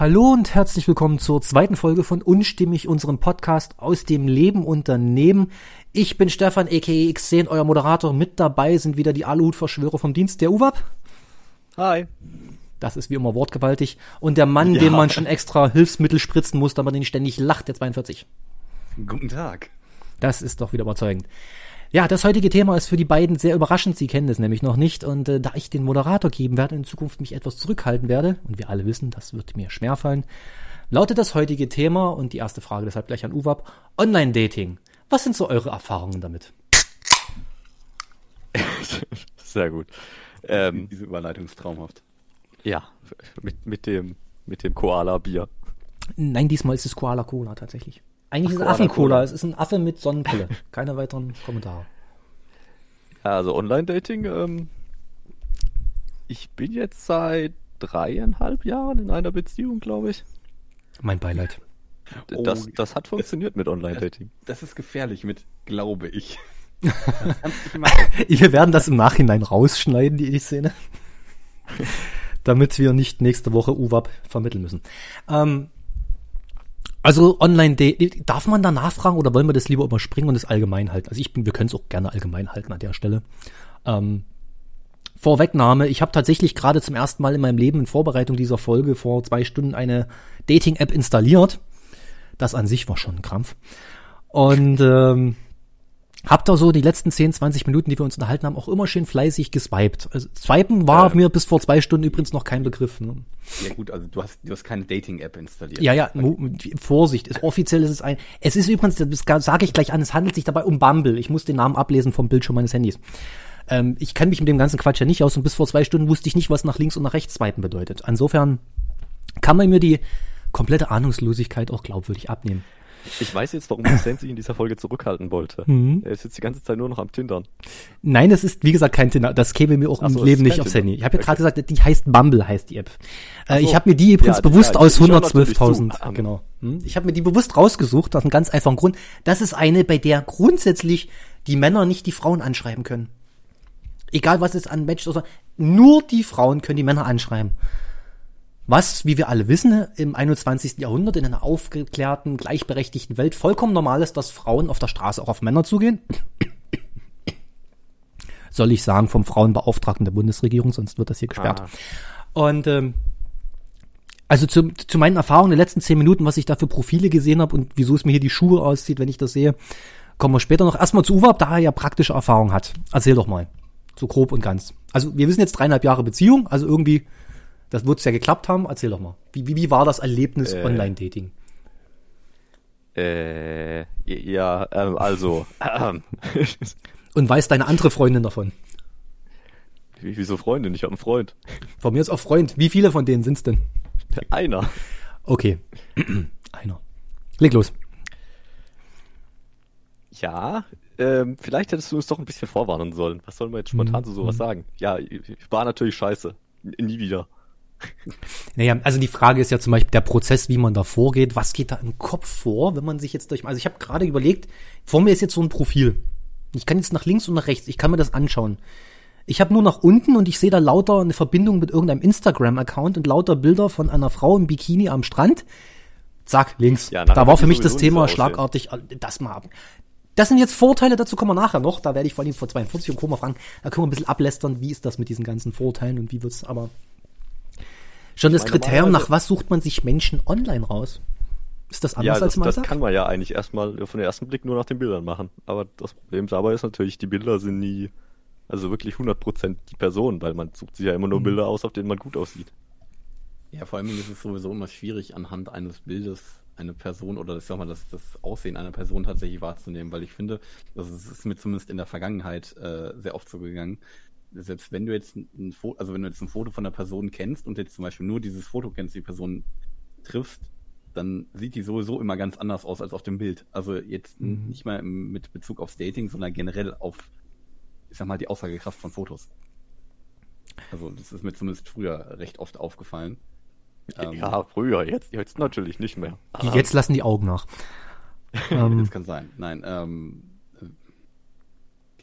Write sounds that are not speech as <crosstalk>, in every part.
Hallo und herzlich willkommen zur zweiten Folge von Unstimmig, unserem Podcast aus dem Leben Unternehmen. Ich bin Stefan aka X10, euer Moderator. Mit dabei sind wieder die Aluhut-Verschwörer vom Dienst, der UWAP. Hi. Das ist wie immer wortgewaltig. Und der Mann, Ja. dem man schon extra Hilfsmittel spritzen muss, damit er nicht ständig lacht, der 42. Guten Tag. Das ist doch wieder überzeugend. Ja, das heutige Thema ist für die beiden sehr überraschend. Sie kennen es nämlich noch nicht. Und äh, da ich den Moderator geben werde, in Zukunft mich etwas zurückhalten werde, und wir alle wissen, das wird mir schwerfallen, lautet das heutige Thema und die erste Frage deshalb gleich an Uwab, Online-Dating. Was sind so eure Erfahrungen damit? <laughs> Sehr gut. Ähm, Diese Überleitung ist traumhaft. ja, mit, mit dem, mit dem Koala-Bier. Nein, diesmal ist es Koala Cola tatsächlich. Eigentlich Ach, ist es Affen-Cola. Cola. Es ist ein Affe mit Sonnenbrille. <laughs> Keine weiteren Kommentare. Ja, also Online-Dating, ähm, ich bin jetzt seit dreieinhalb Jahren in einer Beziehung, glaube ich. Mein Beileid. Oh, Das, das hat funktioniert mit Online-Dating. Das ist gefährlich mit, glaube ich. Das. <laughs> Wir werden das im Nachhinein rausschneiden, die Szene. <laughs> Damit wir nicht nächste Woche UWAP vermitteln müssen. Ähm, also online darf man da nachfragen oder wollen wir das lieber überspringen und es allgemein halten? Also ich bin, wir können es auch gerne allgemein halten an der Stelle. Ähm, Vorwegnahme, ich habe tatsächlich gerade zum ersten Mal in meinem Leben in Vorbereitung dieser Folge vor zwei Stunden eine Dating-App installiert. Das an sich war schon ein Krampf. Und ähm, hab da so die letzten 10, 20 Minuten, die wir uns unterhalten haben, auch immer schön fleißig geswiped. Also, Swipen war Ja. mir bis vor zwei Stunden übrigens noch kein Begriff. Ne? Ja gut, also du hast, du hast keine Dating-App installiert. Ja, ja, Vorsicht, ist, offiziell ist es ein. Es ist übrigens, das sage ich gleich an, es handelt sich dabei um Bumble. Ich muss den Namen ablesen vom Bildschirm meines Handys. Ähm, ich kenne mich mit dem ganzen Quatsch ja nicht aus und bis vor zwei Stunden wusste ich nicht, was nach links und nach rechts swipen bedeutet. Insofern kann man mir die komplette Ahnungslosigkeit auch glaubwürdig abnehmen. Ich weiß jetzt, warum Hussein sich in dieser Folge zurückhalten wollte. Mhm. Er ist jetzt die ganze Zeit nur noch am Tindern. Nein, das ist, wie gesagt, kein Tinder. Das käme mir auch im so, es Leben nicht aufs. Handy. Ich habe ja Okay. gerade gesagt, die heißt Bumble, heißt die App. Äh, so. ich habe mir die übrigens Ja, bewusst ja, aus ich schau natürlich 112.000, zu. Ähm. genau. Hm? Ich habe mir die bewusst rausgesucht, aus einem ganz einfachen Grund. Das ist eine, bei der grundsätzlich die Männer nicht die Frauen anschreiben können. Egal was es an Match ist, nur die Frauen können die Männer anschreiben. Was, wie wir alle wissen, im 21. Jahrhundert in einer aufgeklärten, gleichberechtigten Welt vollkommen normal ist, dass Frauen auf der Straße auch auf Männer zugehen. <coughs> Soll ich sagen, vom Frauenbeauftragten der Bundesregierung, sonst wird das hier gesperrt. Ah. Und ähm, also zu, zu meinen Erfahrungen der letzten zehn Minuten, was ich da für Profile gesehen habe und wieso es mir hier die Schuhe auszieht, wenn ich das sehe, kommen wir später noch. Erstmal zu Uwe, da er ja praktische Erfahrung hat. Erzähl doch mal. So grob und ganz. Also wir wissen jetzt dreieinhalb Jahre Beziehung, also irgendwie, das wird es ja geklappt haben. Erzähl doch mal. Wie, wie, wie war das Erlebnis Äh. Online-Dating? Äh, ja, ähm, also, ähm, <laughs> Und weiß deine andere Freundin davon? wie- wieso Freundin? Ich habe einen Freund. Von mir ist auch Freund. Wie viele von denen sind's denn? Einer. Okay. <clears throat> Einer. Leg los. Ja, ähm, vielleicht hättest du uns doch ein bisschen vorwarnen sollen. Was soll man jetzt spontan zu sowas sagen? Ja, ich war natürlich scheiße. Nie wieder. <laughs> Naja, also die Frage ist ja zum Beispiel der Prozess, wie man da vorgeht. Was geht da im Kopf vor, wenn man sich jetzt durch. Also ich habe gerade überlegt, vor mir ist jetzt so ein Profil. Ich kann jetzt nach links und nach rechts, ich kann mir das anschauen. Ich habe nur nach unten und ich sehe da lauter eine Verbindung mit irgendeinem Instagram-Account und lauter Bilder von einer Frau im Bikini am Strand. Zack, links. Ja, da war für mich das Thema schlagartig, äh, das mal ab. Das sind jetzt Vorteile, dazu kommen wir nachher noch. Da werde ich vor allem vor 42 und Co. mal fragen. Da können wir ein bisschen ablästern, wie ist das mit diesen ganzen Vorteilen und wie wird's aber. Schon das Kriterium, nach was sucht man sich Menschen online raus? Ist das Ja, anders das, als im das Alltag? kann man ja eigentlich erstmal von den ersten Blick nur nach den Bildern machen. Aber das Problem dabei ist natürlich, die Bilder sind nie, also wirklich 100% die Person, weil man sucht sich ja immer Mhm. nur Bilder aus, auf denen man gut aussieht. Ja, vor allem ist es sowieso immer schwierig, anhand eines Bildes eine Person oder das, sag mal, das, das Aussehen einer Person tatsächlich wahrzunehmen, weil ich finde, das ist, ist mir zumindest in der Vergangenheit äh, sehr oft so gegangen. Selbst wenn du jetzt ein Foto, also wenn du jetzt ein Foto von der Person kennst und jetzt zum Beispiel nur dieses Foto kennst, die Person triffst, dann sieht die sowieso immer ganz anders aus als auf dem Bild. Also jetzt Mhm. nicht mal mit Bezug aufs Dating, sondern generell auf, ich sag mal, die Aussagekraft von Fotos. Also das ist mir zumindest früher recht oft aufgefallen. Ähm, ja, früher, jetzt, jetzt natürlich nicht mehr. Jetzt lassen die Augen nach. <laughs> ähm, Das kann sein. Nein, ähm, äh,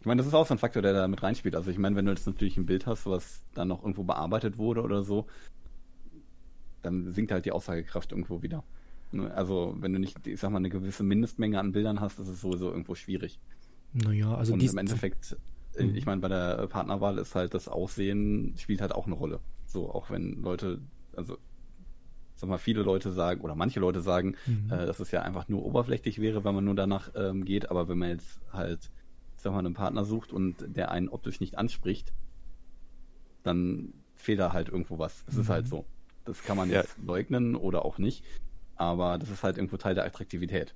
meine, das ist auch so ein Faktor, der da mit reinspielt. Also ich meine, wenn du jetzt natürlich ein Bild hast, was dann noch irgendwo bearbeitet wurde oder so, dann sinkt halt die Aussagekraft irgendwo wieder. Ne, Also, wenn du nicht, ich sag mal, eine gewisse Mindestmenge an Bildern hast, ist es sowieso irgendwo schwierig. Naja, also Und im Endeffekt, äh, Mhm. ich meine, bei der Partnerwahl ist halt das Aussehen spielt halt auch eine Rolle. So, auch wenn Leute, also sag mal, viele Leute sagen, oder manche Leute sagen, Mhm. äh, dass es ja einfach nur oberflächlich wäre, wenn man nur danach ähm, geht, aber wenn man jetzt halt, ich sag mal, einen Partner sucht und der einen optisch nicht anspricht, dann fehlt da halt irgendwo was. Das ist Mhm. halt so. Das kann man Ja. jetzt leugnen oder auch nicht, aber das ist halt irgendwo Teil der Attraktivität.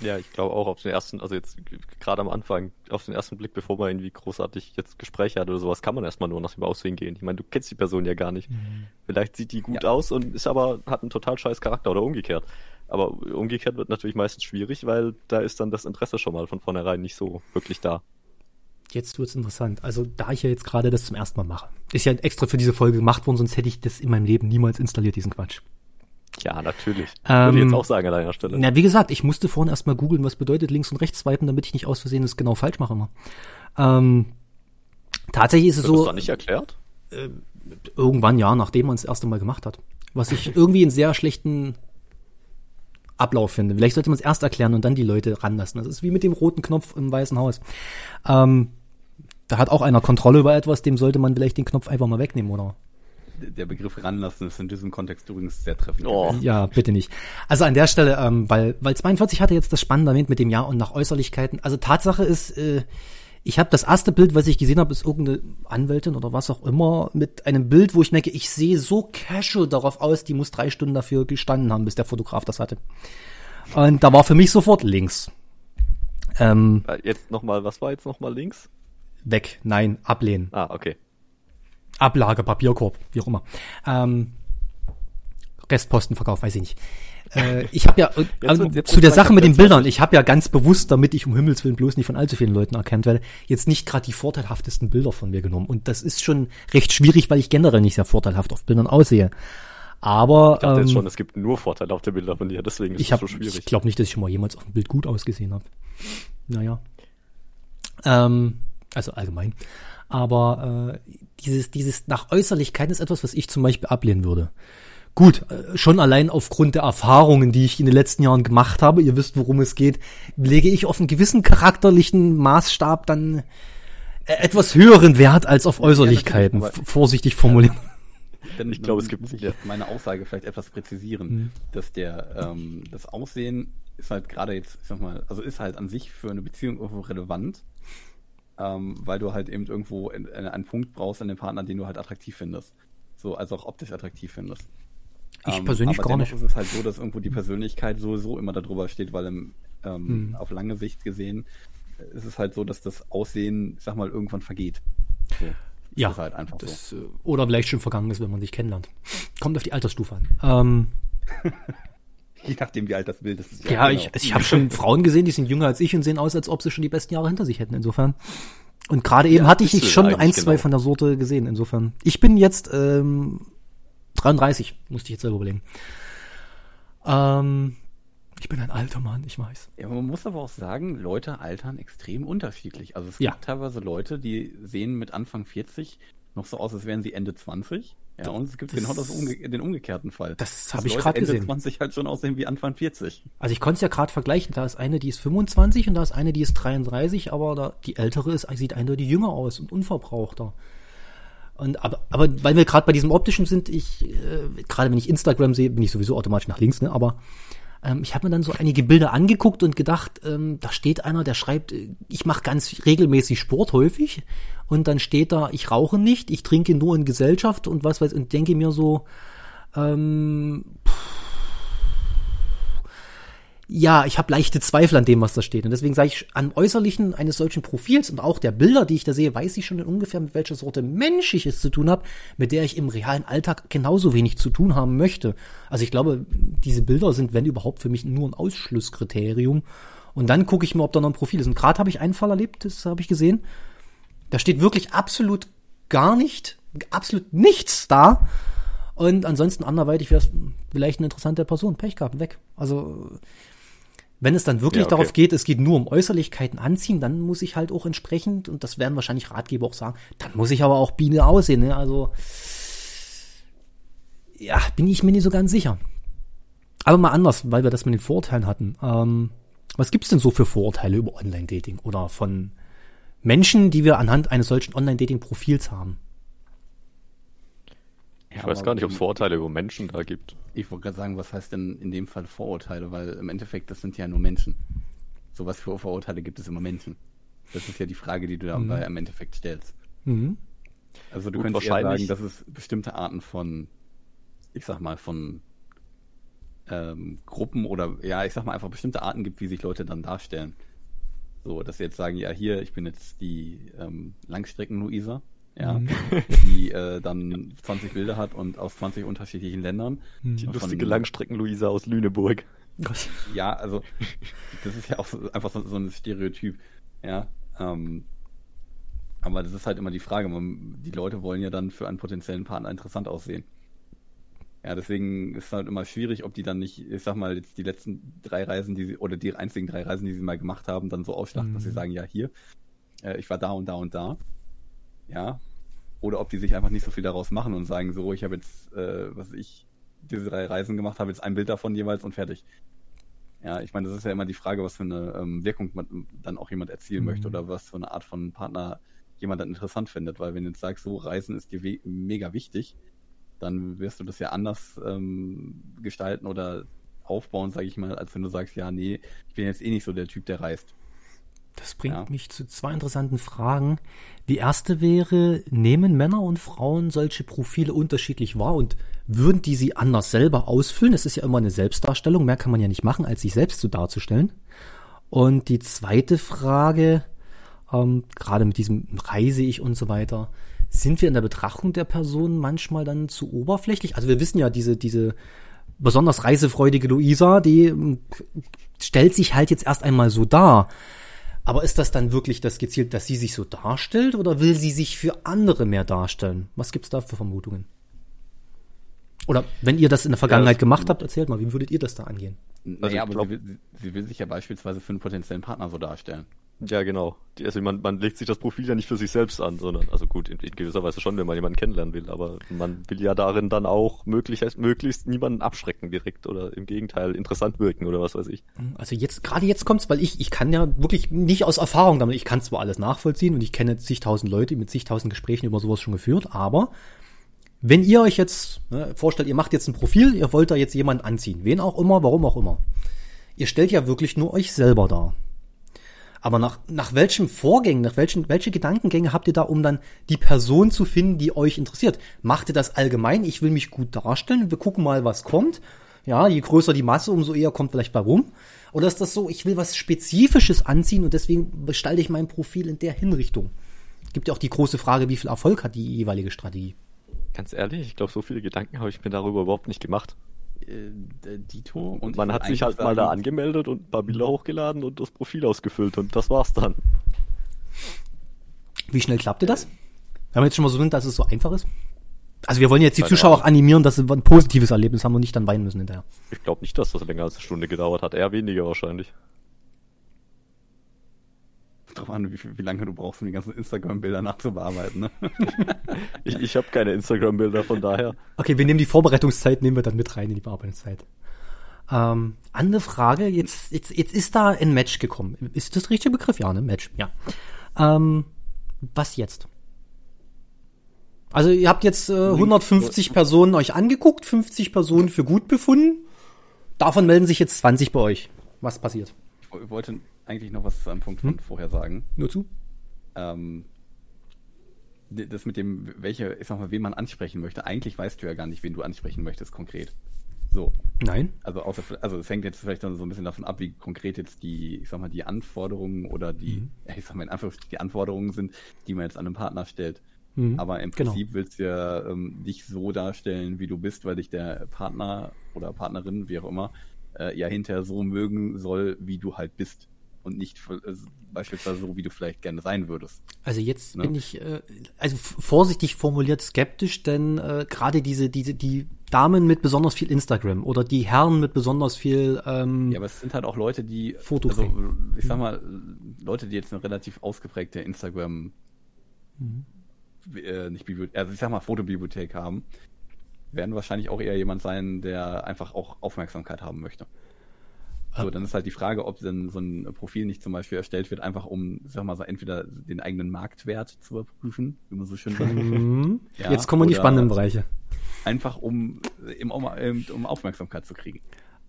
Ja, ich glaube auch auf den ersten, also jetzt gerade am Anfang, auf den ersten Blick, bevor man irgendwie großartig jetzt Gespräche hat oder sowas, kann man erstmal nur nach dem Aussehen gehen. Ich meine, du kennst die Person ja gar nicht. Mhm. Vielleicht sieht die gut Ja. aus und ist aber, hat einen total scheiß Charakter oder umgekehrt. Aber umgekehrt wird natürlich meistens schwierig, weil da ist dann das Interesse schon mal von vornherein nicht so wirklich da. Jetzt wird's interessant. Also, da ich ja jetzt gerade das zum ersten Mal mache, ist ja extra für diese Folge gemacht worden, sonst hätte ich das in meinem Leben niemals installiert, diesen Quatsch. Ja, natürlich. Ähm, Würde ich jetzt auch sagen an deiner Stelle. Na, wie gesagt, ich musste vorhin erstmal googeln, was bedeutet links und rechts swipen, damit ich nicht aus Versehen das genau falsch mache immer. Ähm, tatsächlich ist es Wird das so, dann nicht erklärt? irgendwann ja, nachdem man es das erste Mal gemacht hat. Was ich irgendwie einen sehr schlechten Ablauf finde. Vielleicht sollte man es erst erklären und dann die Leute ranlassen. Das ist wie mit dem roten Knopf im Weißen Haus. Ähm, da hat auch einer Kontrolle über etwas, dem sollte man vielleicht den Knopf einfach mal wegnehmen, oder? Der Begriff ranlassen ist in diesem Kontext übrigens sehr treffend. Oh. Ja, bitte nicht. Also an der Stelle, ähm, weil, weil 42 hatte jetzt das Spannende erwähnt mit dem Ja und nach Äußerlichkeiten. Also Tatsache ist, äh, ich habe das erste Bild, was ich gesehen habe, ist irgendeine Anwältin oder was auch immer mit einem Bild, wo ich merke, ich sehe so casual darauf aus, die muss drei Stunden dafür gestanden haben, bis der Fotograf das hatte. Und da war für mich sofort links. Ähm, Äh, Jetzt nochmal, was war jetzt nochmal links? weg, nein, ablehnen. Ah, okay. Ablage, Papierkorb, wie auch immer. Ähm, Restpostenverkauf, weiß ich nicht. Äh, ich habe ja Jetzt wird- jetzt zu der Sache mit den Bildern, ich habe ja ganz bewusst, damit ich um Himmels Willen bloß nicht von allzu vielen Leuten erkannt werde, jetzt nicht gerade die vorteilhaftesten Bilder von mir genommen. Und das ist schon recht schwierig, weil ich generell nicht sehr vorteilhaft auf Bildern aussehe. Aber Ich dachte ähm, jetzt schon, es gibt nur den Bildern von dir, deswegen ist ich, hab, so schwierig. ich glaube nicht, dass ich schon mal jemals auf dem Bild gut ausgesehen habe. Naja. Ähm, also allgemein. Aber äh, dieses, dieses nach Äußerlichkeiten ist etwas, was ich zum Beispiel ablehnen würde. Gut, äh, schon allein aufgrund der Erfahrungen, die ich in den letzten Jahren gemacht habe, ihr wisst, worum es geht, lege ich auf einen gewissen charakterlichen Maßstab dann äh, etwas höheren Wert als auf Äußerlichkeiten. F- vorsichtig formulieren. Denn Ich glaube, es gibt- ja. meine Aussage vielleicht etwas präzisieren, Mhm. dass der ähm, das Aussehen ist halt gerade jetzt, ich sag mal, also ist halt an sich für eine Beziehung irgendwo relevant, ähm, weil du halt eben irgendwo in, in einen Punkt brauchst an dem Partner, den du halt attraktiv findest, so also auch optisch attraktiv findest. Ich persönlich aber gar nicht. ist es halt so, dass irgendwo die Persönlichkeit sowieso immer darüber steht, weil im, ähm, Mhm. auf lange Sicht gesehen äh, ist es halt so, dass das Aussehen, ich sag mal, irgendwann vergeht. So. Das Ja, halt einfach so. das, äh, oder vielleicht schon vergangen ist, wenn man sich kennenlernt. Kommt auf die Altersstufe an. Ähm, <laughs> Je nachdem, wie alt das Bild ist. Ja, genau. ich, ich habe schon <laughs> Frauen gesehen, die sind jünger als ich und sehen aus, als ob sie schon die besten Jahre hinter sich hätten. Insofern. Und gerade eben hatte ich, schon ein, zwei genau. von der Sorte gesehen. Insofern. Ich bin jetzt ähm, 33, musste ich jetzt selber überlegen. Ähm, ich bin ein alter Mann, ich weiß. Ja, man muss aber auch sagen, Leute altern extrem unterschiedlich. Also es Ja. gibt teilweise Leute, die sehen mit Anfang 40 noch so aus, als wären sie Ende 20. Ja, und es gibt Das- genau das umge den umgekehrten Fall. Das habe ich gerade Ende gesehen. 20 halt schon aussehen wie Anfang 40. Also ich konnte es ja gerade vergleichen. Da ist eine, die ist 25 und da ist eine, die ist 33, aber da, die ältere ist, sieht eindeutig jünger aus und unverbrauchter. Und aber, aber weil wir gerade bei diesem optischen sind, ich äh, gerade wenn ich Instagram sehe, bin ich sowieso automatisch nach links, ne? Aber ähm, ich habe mir dann so einige Bilder angeguckt und gedacht, ähm, da steht einer, der schreibt, äh, ich mache ganz regelmäßig Sport häufig und dann steht da, ich rauche nicht, ich trinke nur in Gesellschaft und was weiß und denke mir so, ähm, ja, ich habe leichte Zweifel an dem, was da steht. Und deswegen sage ich, am Äußerlichen eines solchen Profils und auch der Bilder, die ich da sehe, weiß ich schon ungefähr, mit welcher Sorte Mensch ich es zu tun habe, mit der ich im realen Alltag genauso wenig zu tun haben möchte. Also ich glaube, diese Bilder sind, wenn überhaupt, für mich nur ein Ausschlusskriterium. Und dann gucke ich mal, ob da noch ein Profil ist. Und gerade habe ich einen Fall erlebt, das habe ich gesehen. Da steht wirklich absolut gar nicht, absolut nichts da. Und ansonsten anderweitig wäre es vielleicht eine interessante Person. Pech gehabt, weg. Also wenn es dann wirklich Ja, okay. darauf geht, es geht nur um Äußerlichkeiten anziehen, dann muss ich halt auch entsprechend, und das werden wahrscheinlich Ratgeber auch sagen, dann muss ich aber auch Biene aussehen. Ne? Also ja, bin ich mir nicht so ganz sicher. Aber mal anders, weil wir das mit den Vorurteilen hatten. Ähm, was gibt's denn so für Vorurteile über Online-Dating oder von Menschen, die wir anhand eines solchen Online-Dating-Profils haben? Ich ja, weiß gar nicht, ob es Vorurteile über Menschen da gibt. Ich wollte gerade sagen, was heißt denn in dem Fall Vorurteile? Weil im Endeffekt, das sind ja nur Menschen. So was für Vorurteile gibt es immer Menschen. Das ist ja die Frage, die du dabei mhm. im Endeffekt stellst. Mhm. Also du Gut, könntest eher sagen, dass es bestimmte Arten von, ich sag mal, von ähm, Gruppen oder ja, ich sag mal einfach bestimmte Arten gibt, wie sich Leute dann darstellen. So, dass sie jetzt sagen, ja, hier, ich bin jetzt die ähm, Langstrecken-Luisa, ja, mhm. <laughs> die äh, dann 20 Bilder hat und aus 20 unterschiedlichen Ländern. Mhm. Die lustige Langstrecken-Luisa aus Lüneburg. Ja, also das ist ja auch so, einfach so, so, ein Stereotyp, ja. Ähm, aber das ist halt immer die Frage, man, die Leute wollen ja dann für einen potenziellen Partner interessant aussehen. Ja, deswegen ist es halt immer schwierig, ob die dann nicht, ich sag mal, jetzt die letzten drei Reisen, die sie, oder die einzigen drei Reisen, die sie mal gemacht haben, dann so ausschlachten, mhm. dass sie mhm. sagen, ja, hier, äh, ich war da und da und da. Ja. Oder ob die sich einfach nicht so viel daraus machen und sagen, so, ich habe jetzt, äh, was ich, diese drei Reisen gemacht, habe jetzt ein Bild davon jeweils und fertig. Ja, ich meine, das ist ja immer die Frage, was für eine ähm, Wirkung man dann auch jemand erzielen mhm. möchte oder was für eine Art von Partner jemand dann interessant findet. Weil wenn du jetzt sagst, so, Reisen ist dir mega wichtig, dann wirst du das ja anders ähm, gestalten oder aufbauen, sage ich mal, als wenn du sagst, ja, nee, ich bin jetzt eh nicht so der Typ, der reist. Das bringt ja. mich zu zwei interessanten Fragen. Die erste wäre, nehmen Männer und Frauen solche Profile unterschiedlich wahr und würden die sie anders selber ausfüllen? Es ist ja immer eine Selbstdarstellung, mehr kann man ja nicht machen, als sich selbst so darzustellen. Und die zweite Frage, ähm, gerade mit diesem Reise ich und so weiter, sind wir in der Betrachtung der Person manchmal dann zu oberflächlich? Also wir wissen ja, diese, diese besonders reisefreudige Luisa, die ähm, stellt sich halt jetzt erst einmal so dar. Aber ist das dann wirklich das gezielt, dass sie sich so darstellt oder will sie sich für andere mehr darstellen? Was gibt's da für Vermutungen? Oder wenn ihr das in der Vergangenheit ja, gemacht habt, erzählt mal, wie würdet ihr das da angehen? Also naja, aber glaub, sie, will, sie will sich ja beispielsweise für einen potenziellen Partner so darstellen. Ja, genau. Also man, man legt sich das Profil ja nicht für sich selbst an, sondern, also gut, in, in gewisser Weise schon, wenn man jemanden kennenlernen will, aber man will ja darin dann auch möglichst, möglichst niemanden abschrecken direkt oder im Gegenteil interessant wirken oder was weiß ich. Also jetzt, gerade jetzt kommt's, weil ich, ich kann ja wirklich nicht aus Erfahrung damit, ich kann zwar alles nachvollziehen und ich kenne zigtausend Leute mit zigtausend Gesprächen über sowas schon geführt, aber wenn ihr euch jetzt ne, vorstellt, ihr macht jetzt ein Profil, ihr wollt da jetzt jemanden anziehen, wen auch immer, warum auch immer. Ihr stellt ja wirklich nur euch selber dar. Aber nach, nach welchen Vorgängen, nach welchen, welche Gedankengänge habt ihr da, um dann die Person zu finden, die euch interessiert? Macht ihr das allgemein? Ich will mich gut darstellen. Wir gucken mal, was kommt. Ja, je größer die Masse, umso eher kommt vielleicht bei rum. Oder ist das so, ich will was Spezifisches anziehen und deswegen gestalte ich mein Profil in der Hinrichtung? Gibt ja auch die große Frage, wie viel Erfolg hat die jeweilige Strategie? Ganz ehrlich, ich glaube, so viele Gedanken habe ich mir darüber überhaupt nicht gemacht äh, Dito. Und man hat sich halt mal da angemeldet und ein paar Bilder hochgeladen und das Profil ausgefüllt und das war's dann. Wie schnell klappte das? Wenn wir jetzt schon mal so sind, dass es so einfach ist? Also wir wollen jetzt die Zuschauer auch animieren, dass sie ein positives Erlebnis haben und nicht dann weinen müssen hinterher. Ich glaube nicht, dass das länger als eine Stunde gedauert hat. Eher weniger wahrscheinlich drauf an, wie, wie, lange du brauchst, um die ganzen Instagram-Bilder nachzubearbeiten. Ne? <laughs> ich ich habe keine Instagram-Bilder, von daher. Okay, wir nehmen die Vorbereitungszeit, nehmen wir dann mit rein in die Bearbeitungszeit. Ähm, andere Frage, jetzt, jetzt, jetzt ist da ein Match gekommen. Ist das der richtige Begriff? Ja, ne? Match, ja. Ähm, was jetzt? Also ihr habt jetzt äh, 150 Personen euch angeguckt, 50 Personen für gut befunden. Davon melden sich jetzt 20 bei euch. Was passiert? Ich wollte eigentlich noch was zu einem Punkt von hm? vorher sagen. Nur zu? Ähm, das mit dem, welche, ich sag mal, wen man ansprechen möchte. Eigentlich weißt du ja gar nicht, wen du ansprechen möchtest, konkret. So. Nein. Also außer, also es hängt jetzt vielleicht dann so ein bisschen davon ab, wie konkret jetzt die, ich sag mal, die Anforderungen oder die, mhm. ich sag mal in Anführungsstrichen, die Anforderungen sind, die man jetzt an einen Partner stellt. Mhm. Aber im genau. Prinzip genau. willst du ja ähm, dich so darstellen, wie du bist, weil dich der Partner oder Partnerin, wie auch immer, äh, ja hinterher so mögen soll, wie du halt bist und nicht äh, beispielsweise so, wie du vielleicht gerne sein würdest. Also jetzt ne? bin ich äh, also vorsichtig formuliert skeptisch, denn äh, gerade diese diese die Damen mit besonders viel Instagram oder die Herren mit besonders viel ähm, Ja, aber es sind halt auch Leute, die Foto also ich sag mal Leute, die jetzt eine relativ ausgeprägte Instagram mhm. äh, nicht Bibliothek, also ich sag mal Fotobibliothek haben, werden wahrscheinlich auch eher jemand sein, der einfach auch Aufmerksamkeit haben möchte. So, dann ist halt die Frage, ob denn so ein Profil nicht zum Beispiel erstellt wird, einfach um, sag mal so, entweder den eigenen Marktwert zu überprüfen, wie man so schön sagt. Mhm. <laughs> Ja, Jetzt kommen die spannenden Bereiche. Einfach um, im, um, um Aufmerksamkeit zu kriegen.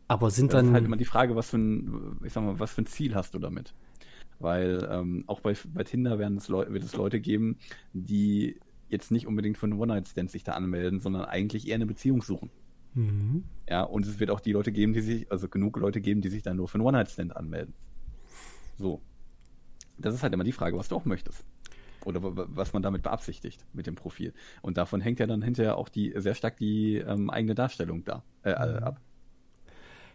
Aber sind Das ist dann. halt immer die Frage, was für ein, ich sag mal, was für ein Ziel hast du damit? Weil ähm, auch bei, bei Tinder werden es Leu wird es Leute geben, die jetzt nicht unbedingt für einen One-Night-Stand sich da anmelden, sondern eigentlich eher eine Beziehung suchen. Mhm. Ja, und es wird auch die Leute geben, die sich, also genug Leute geben, die sich dann nur für einen One-Night-Stand anmelden. So. Das ist halt immer die Frage, was du auch möchtest. Oder wa- wa- was man damit beabsichtigt mit dem Profil. Und davon hängt ja dann hinterher auch die sehr stark die ähm, eigene Darstellung da äh, äh, ab.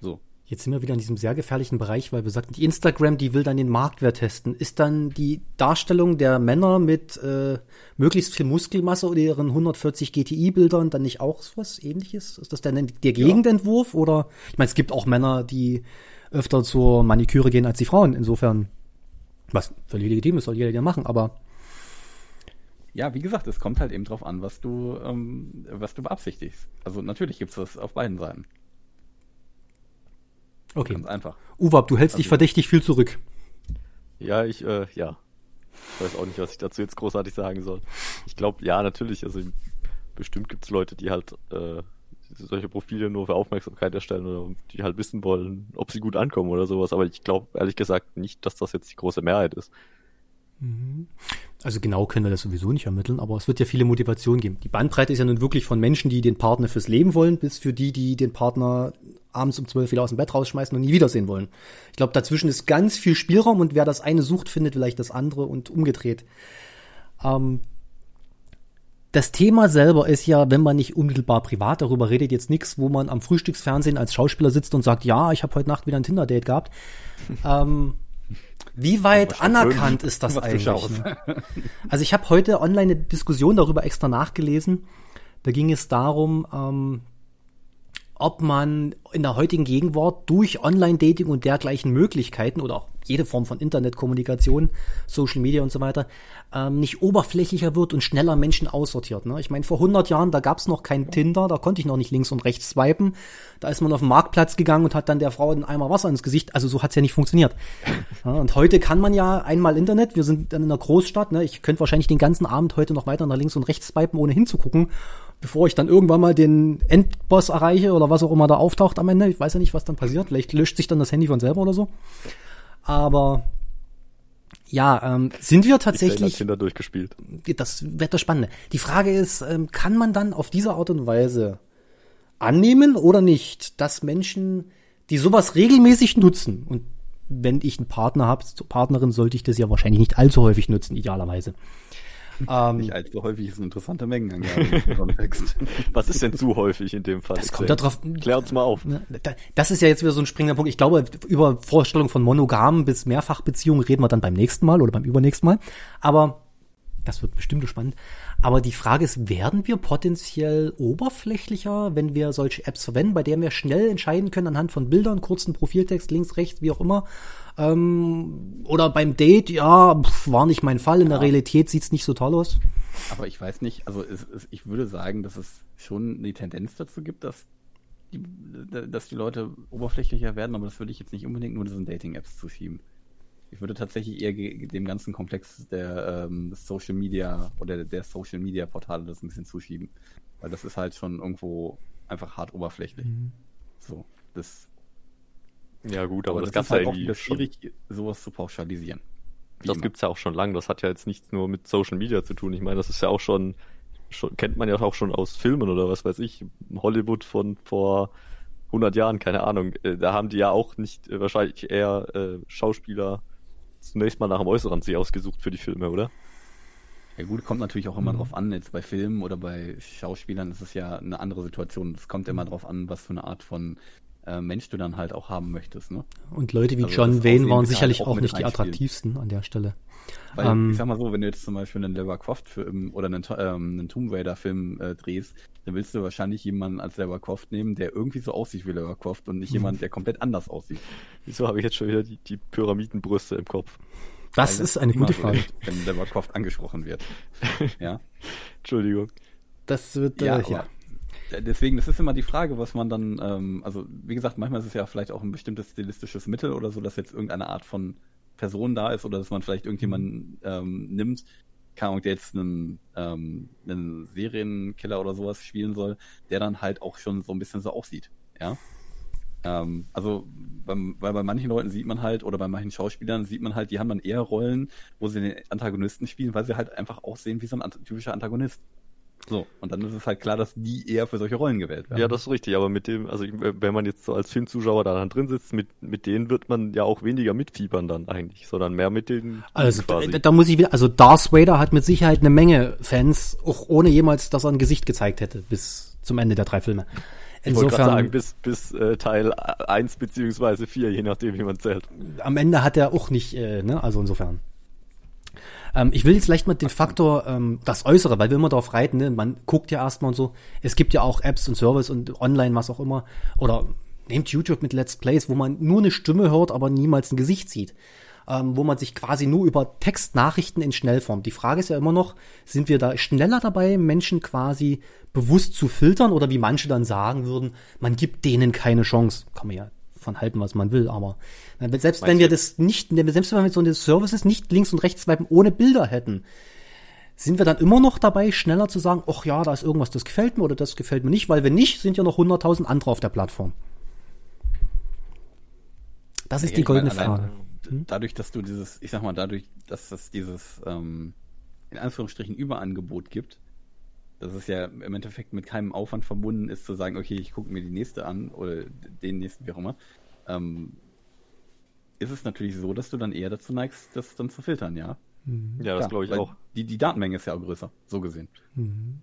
So. Jetzt sind wir wieder in diesem sehr gefährlichen Bereich, weil wir sagten, die Instagram, die will dann den Marktwert testen. Ist dann die Darstellung der Männer mit äh, möglichst viel Muskelmasse oder ihren 140 GTI-Bildern dann nicht auch was ähnliches? Ist das dann der Gegenentwurf? Oder ich meine, es gibt auch Männer, die öfter zur Maniküre gehen als die Frauen. Insofern, was völlig legitim ist, soll jeder ja machen, aber Ja, wie gesagt, es kommt halt eben drauf an, was du, ähm, was du beabsichtigst. Also natürlich gibt's das auf beiden Seiten. Okay. Ganz einfach. Uwab, du hältst dich Also- verdächtig viel zurück. Ja, ich, äh, ja. Ich weiß auch nicht, was ich dazu jetzt großartig sagen soll. Ich glaube, ja, natürlich, also bestimmt gibt's Leute, die halt äh, solche Profile nur für Aufmerksamkeit erstellen oder die halt wissen wollen, ob sie gut ankommen oder sowas. Aber ich glaube ehrlich gesagt nicht, dass das jetzt die große Mehrheit ist. Also genau können wir das sowieso nicht ermitteln, aber es wird ja viele Motivationen geben. Die Bandbreite ist ja nun wirklich von Menschen, die den Partner fürs Leben wollen, bis für die, die den Partner abends um zwölf wieder aus dem Bett rausschmeißen und nie wiedersehen wollen. Ich glaube, dazwischen ist ganz viel Spielraum und wer das eine sucht, findet vielleicht das andere und umgedreht. Ähm, das Thema selber ist ja, wenn man nicht unmittelbar privat darüber redet, jetzt nichts, wo man am Frühstücksfernsehen als Schauspieler sitzt und sagt, ja, ich habe heute Nacht wieder ein Tinder-Date gehabt. <laughs> ähm, wie weit anerkannt ist das <laughs> eigentlich? ne? Also ich habe heute online eine Diskussion darüber extra nachgelesen. Da ging es darum, ähm, ob man in der heutigen Gegenwart durch Online-Dating und dergleichen Möglichkeiten oder auch jede Form von Internetkommunikation, Social Media und so weiter, ähm, nicht oberflächlicher wird und schneller Menschen aussortiert. Ne? Ich meine, vor 100 Jahren, da gab's noch kein Tinder, da konnte ich noch nicht links und rechts swipen. Da ist man auf den Marktplatz gegangen und hat dann der Frau einen Eimer Wasser ins Gesicht. Also so hat's ja nicht funktioniert. <laughs> Ja, und heute kann man ja einmal Internet, wir sind dann in einer Großstadt, ne? ich könnte wahrscheinlich den ganzen Abend heute noch weiter nach links und rechts swipen, ohne hinzugucken, bevor ich dann irgendwann mal den Endboss erreiche oder was auch immer da auftaucht am Ende. Ich weiß ja nicht, was dann passiert. Vielleicht löscht sich dann das Handy von selber oder so. Aber ja, ähm, sind wir Ich tatsächlich Tinder durchgespielt. das wird das Spannende. Die Frage ist, ähm, kann man dann auf diese Art und Weise annehmen oder nicht, dass Menschen, die sowas regelmäßig nutzen, und wenn ich einen Partner habe, zur Partnerin sollte ich das ja wahrscheinlich nicht allzu häufig nutzen, idealerweise. Ähm, Nicht allzu häufig ist eine interessante Mengenangabe im Kontext. <laughs> Was ist denn zu häufig in dem Fall? Das kommt da drauf- Klär uns mal auf. Ne, da- Das ist ja jetzt wieder so ein springender Punkt. Ich glaube, über Vorstellung von monogamen bis Mehrfachbeziehungen reden wir dann beim nächsten Mal oder beim übernächsten Mal. Aber das wird bestimmt spannend. Aber die Frage ist, werden wir potenziell oberflächlicher, wenn wir solche Apps verwenden, bei denen wir schnell entscheiden können anhand von Bildern, kurzen Profiltext, links, rechts, wie auch immer. Ähm, oder beim Date, ja, pf, war nicht mein Fall. In der Realität sieht's nicht so toll aus. Aber ich weiß nicht, also es, es, ich würde sagen, dass es schon die Tendenz dazu gibt, dass die, dass die Leute oberflächlicher werden, aber das würde ich jetzt nicht unbedingt nur diesen Dating-Apps zuschieben. Ich würde tatsächlich eher dem ganzen Komplex der ähm, Social Media oder der Social Media Portale das ein bisschen zuschieben. Weil das ist halt schon irgendwo einfach hart oberflächlich. So, das, Ja gut, aber, das, ist gab's halt ja auch wieder schon. schwierig, sowas zu pauschalisieren. Wie Das immer. gibt's ja auch schon lange. Das hat ja jetzt nichts nur mit Social Media zu tun. Ich meine, das ist ja auch schon, schon kennt man ja auch schon aus Filmen oder was weiß ich. Hollywood von vor 100 Jahren, keine Ahnung. Äh, Da haben die ja auch nicht äh, wahrscheinlich eher äh, Schauspieler zunächst mal nach dem Äußeren sich ausgesucht für die Filme, oder? Ja gut, kommt natürlich auch immer Mhm. drauf an, jetzt bei Filmen oder bei Schauspielern ist es ja eine andere Situation. Es kommt Mhm. immer drauf an, was für eine Art von äh, Mensch du dann halt auch haben möchtest, ne? Und Leute wie Also John Wayne waren sicherlich auch auch nicht die attraktivsten an der Stelle. Weil Ähm, ich sag mal so, wenn du jetzt zum Beispiel einen Lara Croft Film oder einen, ähm, einen Tomb Raider Film äh, drehst, dann willst du wahrscheinlich jemanden als Lara Croft nehmen, der irgendwie so aussieht wie Lara Croft und nicht Mhm. jemand, der komplett anders aussieht. Wieso habe ich jetzt schon wieder die, die Pyramidenbrüste im Kopf? Das Weil ist eine gute so Frage. ist, Wenn Lara Croft angesprochen wird. <laughs> ja. Entschuldigung. Das wird, Ja, äh, ja. aber Deswegen, das ist immer die Frage, was man dann, ähm, also wie gesagt, manchmal ist es ja vielleicht auch ein bestimmtes stilistisches Mittel oder so, dass jetzt irgendeine Art von Person da ist oder dass man vielleicht irgendjemanden ähm, nimmt, keine Ahnung, der jetzt einen, ähm, einen Serienkiller oder sowas spielen soll, der dann halt auch schon so ein bisschen so aussieht, ja. Ähm, also, beim, weil bei manchen Leuten sieht man halt, oder bei manchen Schauspielern sieht man halt, die haben dann eher Rollen, wo sie den Antagonisten spielen, weil sie halt einfach aussehen wie so ein typischer Antagonist. So, und dann ist es halt klar, dass die eher für solche Rollen gewählt werden. Ja, das ist richtig, aber mit dem, also wenn man jetzt so als Filmzuschauer da dann drin sitzt, mit, mit denen wird man ja auch weniger mitfiebern dann eigentlich, sondern mehr mit den Also da, da muss ich wieder, also Darth Vader hat mit Sicherheit eine Menge Fans, auch ohne jemals, dass er ein Gesicht gezeigt hätte, bis zum Ende der drei Filme. Insofern, ich wollte sagen, bis, bis äh, Teil 1 beziehungsweise 4, je nachdem, wie man zählt. Am Ende hat er auch nicht, äh, ne, also insofern. Ähm, ich will jetzt vielleicht mal den Faktor, ähm, das Äußere, weil wir immer darauf reiten, ne? man guckt ja erstmal und so. Es gibt ja auch Apps und Service und online, was auch immer. Oder nehmt YouTube mit Let's Plays, wo man nur eine Stimme hört, aber niemals ein Gesicht sieht. Ähm, wo man sich quasi nur über Textnachrichten in Schnellform. Die Frage ist ja immer noch, sind wir da schneller dabei, Menschen quasi bewusst zu filtern oder wie manche dann sagen würden, man gibt denen keine Chance. Kann man ja von halten, was man will, aber selbst Meinst wenn wir das nicht, selbst wenn wir so eine Services nicht links und rechts swipen ohne Bilder hätten, sind wir dann immer noch dabei, schneller zu sagen, ach ja, da ist irgendwas, das gefällt mir oder das gefällt mir nicht, weil wenn nicht, sind ja noch 100.000 andere auf der Plattform. Das ist ja, die goldene meine, Frage. Hm? Dadurch, dass du dieses, ich sag mal, dadurch, dass es dieses, ähm, in Anführungsstrichen Überangebot gibt, dass es ja im Endeffekt mit keinem Aufwand verbunden ist, zu sagen, okay, ich gucke mir die nächste an oder den nächsten, wie auch immer, ähm, ist es natürlich so, dass du dann eher dazu neigst, das dann zu filtern, ja. Mhm. Ja, das glaube ich auch. Die, die Datenmenge ist ja auch größer, so gesehen. Mhm.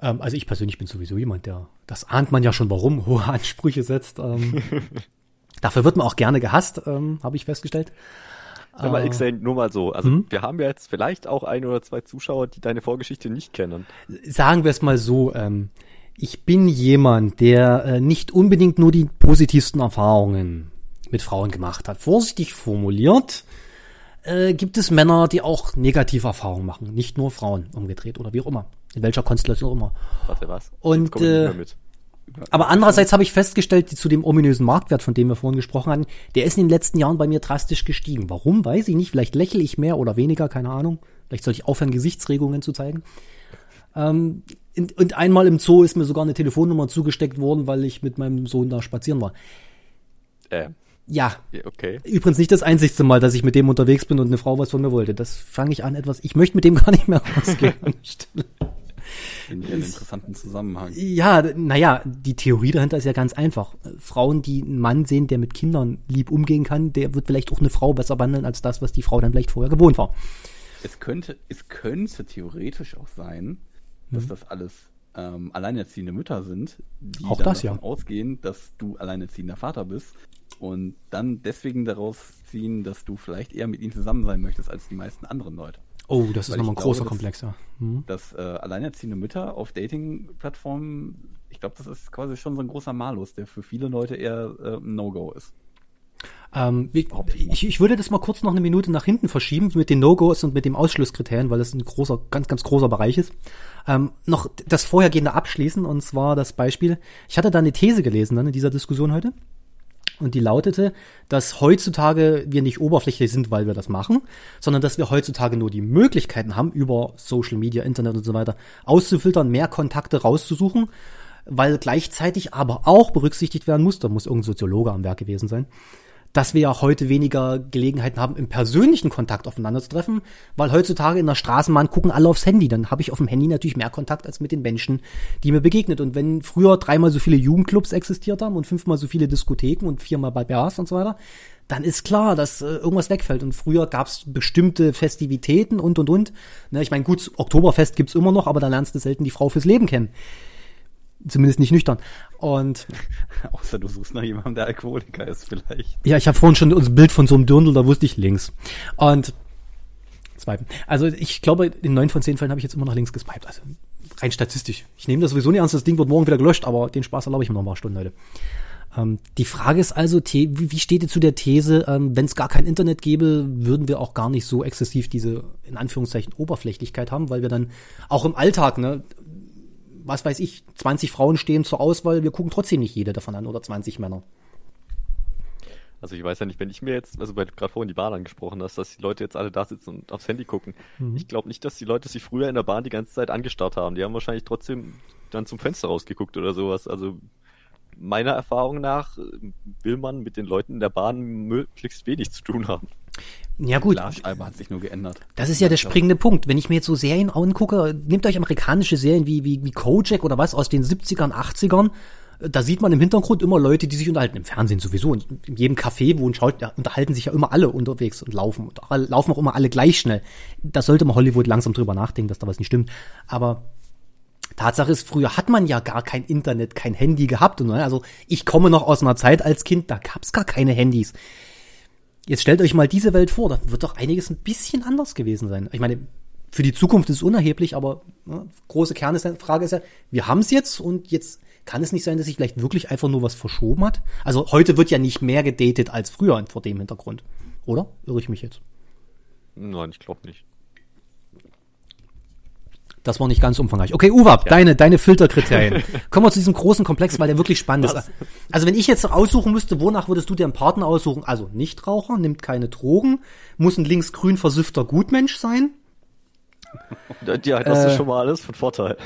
Ähm, also ich persönlich bin sowieso jemand, der, das ahnt man ja schon, warum, <laughs> hohe Ansprüche setzt. Ähm, <laughs> dafür wird man auch gerne gehasst, ähm, habe ich festgestellt. Sag mal, Xane, nur mal so. Also hm? wir haben ja jetzt vielleicht auch ein oder zwei Zuschauer, die deine Vorgeschichte nicht kennen. Sagen wir es mal so, ähm, ich bin jemand, der äh, nicht unbedingt nur die positivsten Erfahrungen mit Frauen gemacht hat. Vorsichtig formuliert äh, gibt es Männer, die auch negative Erfahrungen machen. Nicht nur Frauen umgedreht oder wie auch immer. In welcher Konstellation auch immer. Warte, was? Und äh, aber andererseits habe ich festgestellt, zu dem ominösen Marktwert, von dem wir vorhin gesprochen hatten, der ist in den letzten Jahren bei mir drastisch gestiegen. Warum, weiß ich nicht. Vielleicht lächle ich mehr oder weniger, keine Ahnung. Vielleicht sollte ich aufhören, Gesichtsregungen zu zeigen. Ähm, und einmal im Zoo ist mir sogar eine Telefonnummer zugesteckt worden, weil ich mit meinem Sohn da spazieren war. Äh. Ja. Okay. Übrigens nicht das einzigste Mal, dass ich mit dem unterwegs bin und eine Frau was von mir wollte. Das fange ich an etwas. Ich möchte mit dem <laughs> gar nicht mehr rausgehen. Finde ich einen interessanten Zusammenhang. Ja, naja, die Theorie dahinter ist ja ganz einfach. Frauen, die einen Mann sehen, der mit Kindern lieb umgehen kann, der wird vielleicht auch eine Frau besser behandeln als das, was die Frau dann vielleicht vorher gewohnt war. Es könnte, es könnte theoretisch auch sein, dass mhm. das alles ähm, alleinerziehende Mütter sind, die auch dann das, davon ja. ausgehen, dass du alleinerziehender Vater bist und dann deswegen daraus ziehen, dass du vielleicht eher mit ihnen zusammen sein möchtest als die meisten anderen Leute. Oh, das ist nochmal ein großer glaube, Komplex, ja. Mhm. Dass äh, alleinerziehende Mütter auf Dating-Plattformen, ich glaube, das ist quasi schon so ein großer Malus, der für viele Leute eher äh, ein No-Go ist. Ähm, ich, ich, würde das mal kurz noch eine Minute nach hinten verschieben mit den No-Gos und mit dem Ausschlusskriterien, weil das ein großer, ganz, ganz großer Bereich ist. Ähm, noch das Vorhergehende abschließen, und zwar das Beispiel. Ich hatte da eine These gelesen dann in dieser Diskussion heute. Und die lautete, dass heutzutage wir nicht oberflächlich sind, weil wir das machen, sondern dass wir heutzutage nur die Möglichkeiten haben, über Social Media, Internet und so weiter auszufiltern, mehr Kontakte rauszusuchen, weil gleichzeitig aber auch berücksichtigt werden muss, da muss irgendein Soziologe am Werk gewesen sein, dass wir ja heute weniger Gelegenheiten haben, im persönlichen Kontakt aufeinander zu treffen, weil heutzutage in der Straßenbahn gucken alle aufs Handy. Dann habe ich auf dem Handy natürlich mehr Kontakt als mit den Menschen, die mir begegnet. Und wenn früher dreimal so viele Jugendclubs existiert haben und fünfmal so viele Diskotheken und viermal Bars und so weiter, dann ist klar, dass äh, irgendwas wegfällt. Und früher gab es bestimmte Festivitäten und und und. Ne, ich meine, gut, Oktoberfest gibt's immer noch, aber da lernst du selten die Frau fürs Leben kennen. Zumindest nicht nüchtern. Und <laughs> außer du suchst nach jemandem, der Alkoholiker ist vielleicht. Ja, ich habe vorhin schon das Bild von so einem Dirndl, da wusste ich links. Und swipen. Also ich glaube, in neun von zehn Fällen habe ich jetzt immer nach links geswiped. Also rein statistisch. Ich nehme das sowieso nicht ernst, das Ding wird morgen wieder gelöscht, aber den Spaß erlaube ich mir noch mal Stunden heute. Ähm, die Frage ist also, wie steht ihr zu der These, ähm, wenn es gar kein Internet gäbe, würden wir auch gar nicht so exzessiv diese, in Anführungszeichen, Oberflächlichkeit haben, weil wir dann auch im Alltag, ne, was weiß ich, 20 Frauen stehen zur Auswahl, wir gucken trotzdem nicht jede davon an oder 20 Männer. Also ich weiß ja nicht, wenn ich mir jetzt, also weil du gerade vorhin die Bahn angesprochen hast, dass die Leute jetzt alle da sitzen und aufs Handy gucken. Mhm. Ich glaube nicht, dass die Leute sich früher in der Bahn die ganze Zeit angestarrt haben. Die haben wahrscheinlich trotzdem dann zum Fenster rausgeguckt oder sowas. Also meiner Erfahrung nach will man mit den Leuten in der Bahn möglichst wenig zu tun haben. Ja gut. Glasscheibe hat sich nur geändert. Das ist ja der springende Punkt. Wenn ich mir jetzt so Serien angucke, nehmt euch amerikanische Serien wie, wie, wie Kojak oder was aus den 70ern, 80ern da sieht man im Hintergrund immer Leute, die sich unterhalten. Im Fernsehen sowieso. Und in jedem Café, wo ein schaut, unterhalten sich ja immer alle unterwegs und laufen. Und laufen auch immer alle gleich schnell. Da sollte man Hollywood langsam drüber nachdenken, dass da was nicht stimmt. Aber Tatsache ist, früher hat man ja gar kein Internet, kein Handy gehabt. Und, also ich komme noch aus einer Zeit als Kind, da gab's gar keine Handys. Jetzt stellt euch mal diese Welt vor, da wird doch einiges ein bisschen anders gewesen sein. Ich meine, für die Zukunft ist es unerheblich, aber ne, große Kernfrage ist ja, wir haben's jetzt und jetzt kann es nicht sein, dass sich vielleicht wirklich einfach nur was verschoben hat? Also heute wird ja nicht mehr gedatet als früher vor dem Hintergrund. Oder? Irre ich mich jetzt? Nein, ich glaube nicht. Das war nicht ganz umfangreich. Okay, Uwab, ja. deine, deine Filterkriterien. <laughs> Kommen wir zu diesem großen Komplex, weil der wirklich spannend was? ist. Also wenn ich jetzt aussuchen müsste, wonach würdest du dir einen Partner aussuchen? Also Nichtraucher, nimmt keine Drogen, muss ein linksgrün versüffter Gutmensch sein. Ja, das äh, ist schon mal alles von Vorteil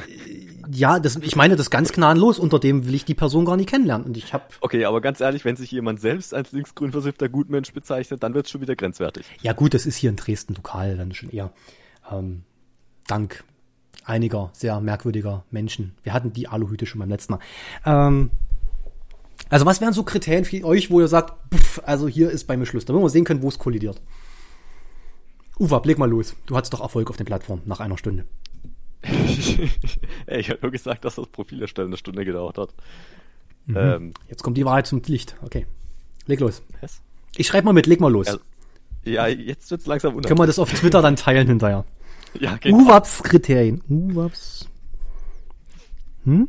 ja, das, ich meine das ganz gnadenlos, unter dem will ich die Person gar nicht kennenlernen. Und ich habe. Okay, aber ganz ehrlich, wenn sich jemand selbst als linksgrün versiffter Gutmensch bezeichnet, dann wird es schon wieder grenzwertig. Ja gut, das ist hier in Dresden lokal dann schon eher. Ähm, dank einiger sehr merkwürdiger Menschen. Wir hatten die Aluhüte schon beim letzten Mal. Ähm, also was wären so Kriterien für euch, wo ihr sagt, pff, also hier ist bei mir Schluss, damit wir sehen können, wo es kollidiert. Uwe, leg mal los. Du hattest doch Erfolg auf den Plattformen nach einer Stunde. Ey, <laughs> ich habe nur gesagt, dass das Profil erstellen eine Stunde gedauert hat. Mhm. Ähm, Jetzt kommt die Wahrheit zum Licht. Okay. Leg los. Was? Ich schreibe mal mit, leg mal los. Ja, ja jetzt wird's langsam unangenehm. Können wir das auf Twitter dann teilen hinterher? Ja, genau. UWAPS-Kriterien. UWAPS. Hm?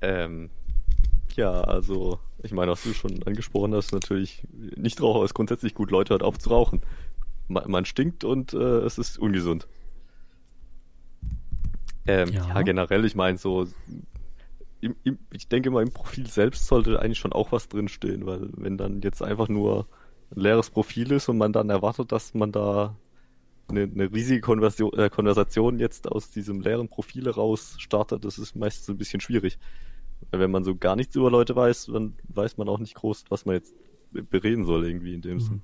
Ähm, ja, also, ich meine, was du schon angesprochen hast, natürlich, Nichtraucher ist grundsätzlich gut, Leute hört auf zu rauchen. Man, man stinkt und äh, es ist ungesund. Ähm, ja. ja. generell, ich meine, so, im, im, ich denke mal, im Profil selbst sollte eigentlich schon auch was drinstehen, weil wenn dann jetzt einfach nur ein leeres Profil ist und man dann erwartet, dass man da eine, eine riesige Konversion, äh, Konversation jetzt aus diesem leeren Profil raus startet, das ist meistens ein bisschen schwierig. Weil wenn man so gar nichts über Leute weiß, dann weiß man auch nicht groß, was man jetzt bereden soll irgendwie in dem mhm. Sinn.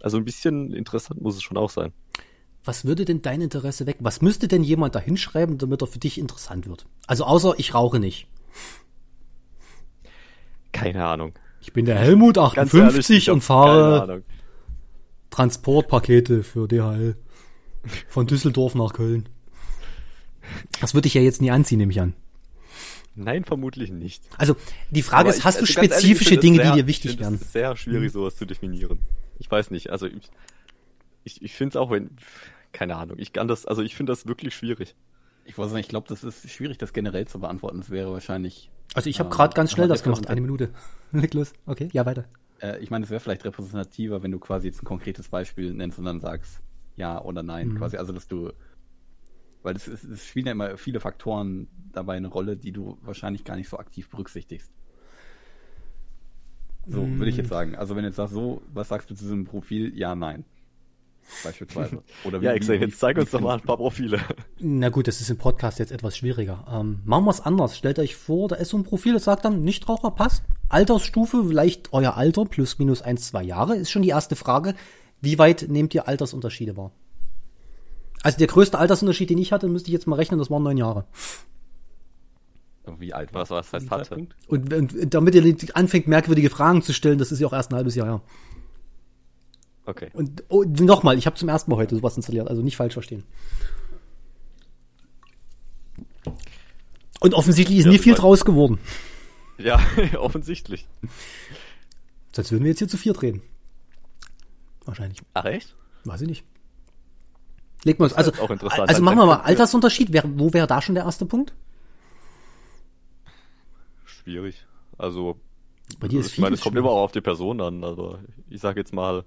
Also ein bisschen interessant muss es schon auch sein was würde denn dein Interesse weg? Was müsste denn jemand da hinschreiben, damit er für dich interessant wird? Also außer ich rauche nicht. Keine Ahnung. Ich bin der Helmut 58 ehrlich, und fahre Transportpakete für DHL von Düsseldorf nach Köln. Das würde ich ja jetzt nie anziehen, nehme ich an. Nein, vermutlich nicht. Also die Frage Aber ist, hast ich, du also spezifische ehrlich, Dinge, sehr, die dir wichtig wären? Es ist sehr schwierig, sowas zu definieren. Ich weiß nicht. Also ich, ich, ich finde es auch, wenn keine Ahnung. Ich kann das, also ich finde das wirklich schwierig. Ich weiß nicht, ich glaube, das ist schwierig, das generell zu beantworten. Das wäre wahrscheinlich. Also ich habe ähm, gerade ganz schnell das gemacht, eine Minute. <laughs> Leg los. Okay, ja, weiter. Äh, ich meine, es wäre vielleicht repräsentativer, wenn du quasi jetzt ein konkretes Beispiel nennst und dann sagst ja oder nein. Mhm. Quasi, also dass du. Weil es, es, es spielen ja immer viele Faktoren dabei eine Rolle, die du wahrscheinlich gar nicht so aktiv berücksichtigst. So, mhm. würde ich jetzt sagen. Also wenn du jetzt sagst, so, was sagst du zu diesem Profil? Ja, nein beispielsweise. Oder wie, ja, Exakt, jetzt zeig uns doch mal ein paar Profile. Na gut, das ist im Podcast jetzt etwas schwieriger. Ähm, machen wir es anders. Stellt euch vor, da ist so ein Profil, das sagt dann, Nichtraucher passt. Altersstufe, vielleicht euer Alter, plus minus eins, zwei Jahre, ist schon die erste Frage. Wie weit nehmt ihr Altersunterschiede wahr? Also der größte Altersunterschied, den ich hatte, müsste ich jetzt mal rechnen, das waren neun Jahre. Wie alt was, was heißt hatte? Und, und damit ihr anfängt, merkwürdige Fragen zu stellen, das ist ja auch erst ein halbes Jahr her. Okay. Und oh, nochmal, ich habe zum ersten Mal heute sowas installiert, also nicht falsch verstehen. Und offensichtlich ist ja, nie viel draus geworden. Ja, <laughs> offensichtlich. Sonst würden wir jetzt hier zu viert reden. Wahrscheinlich. Ach echt? Weiß ich nicht. Leg mal, also, auch interessant. also machen wir mal Altersunterschied. Wer, wo wäre da schon der erste Punkt? Schwierig. Also, bei dir ist ich meine, es kommt immer auch auf die Person an. Also, ich sage jetzt mal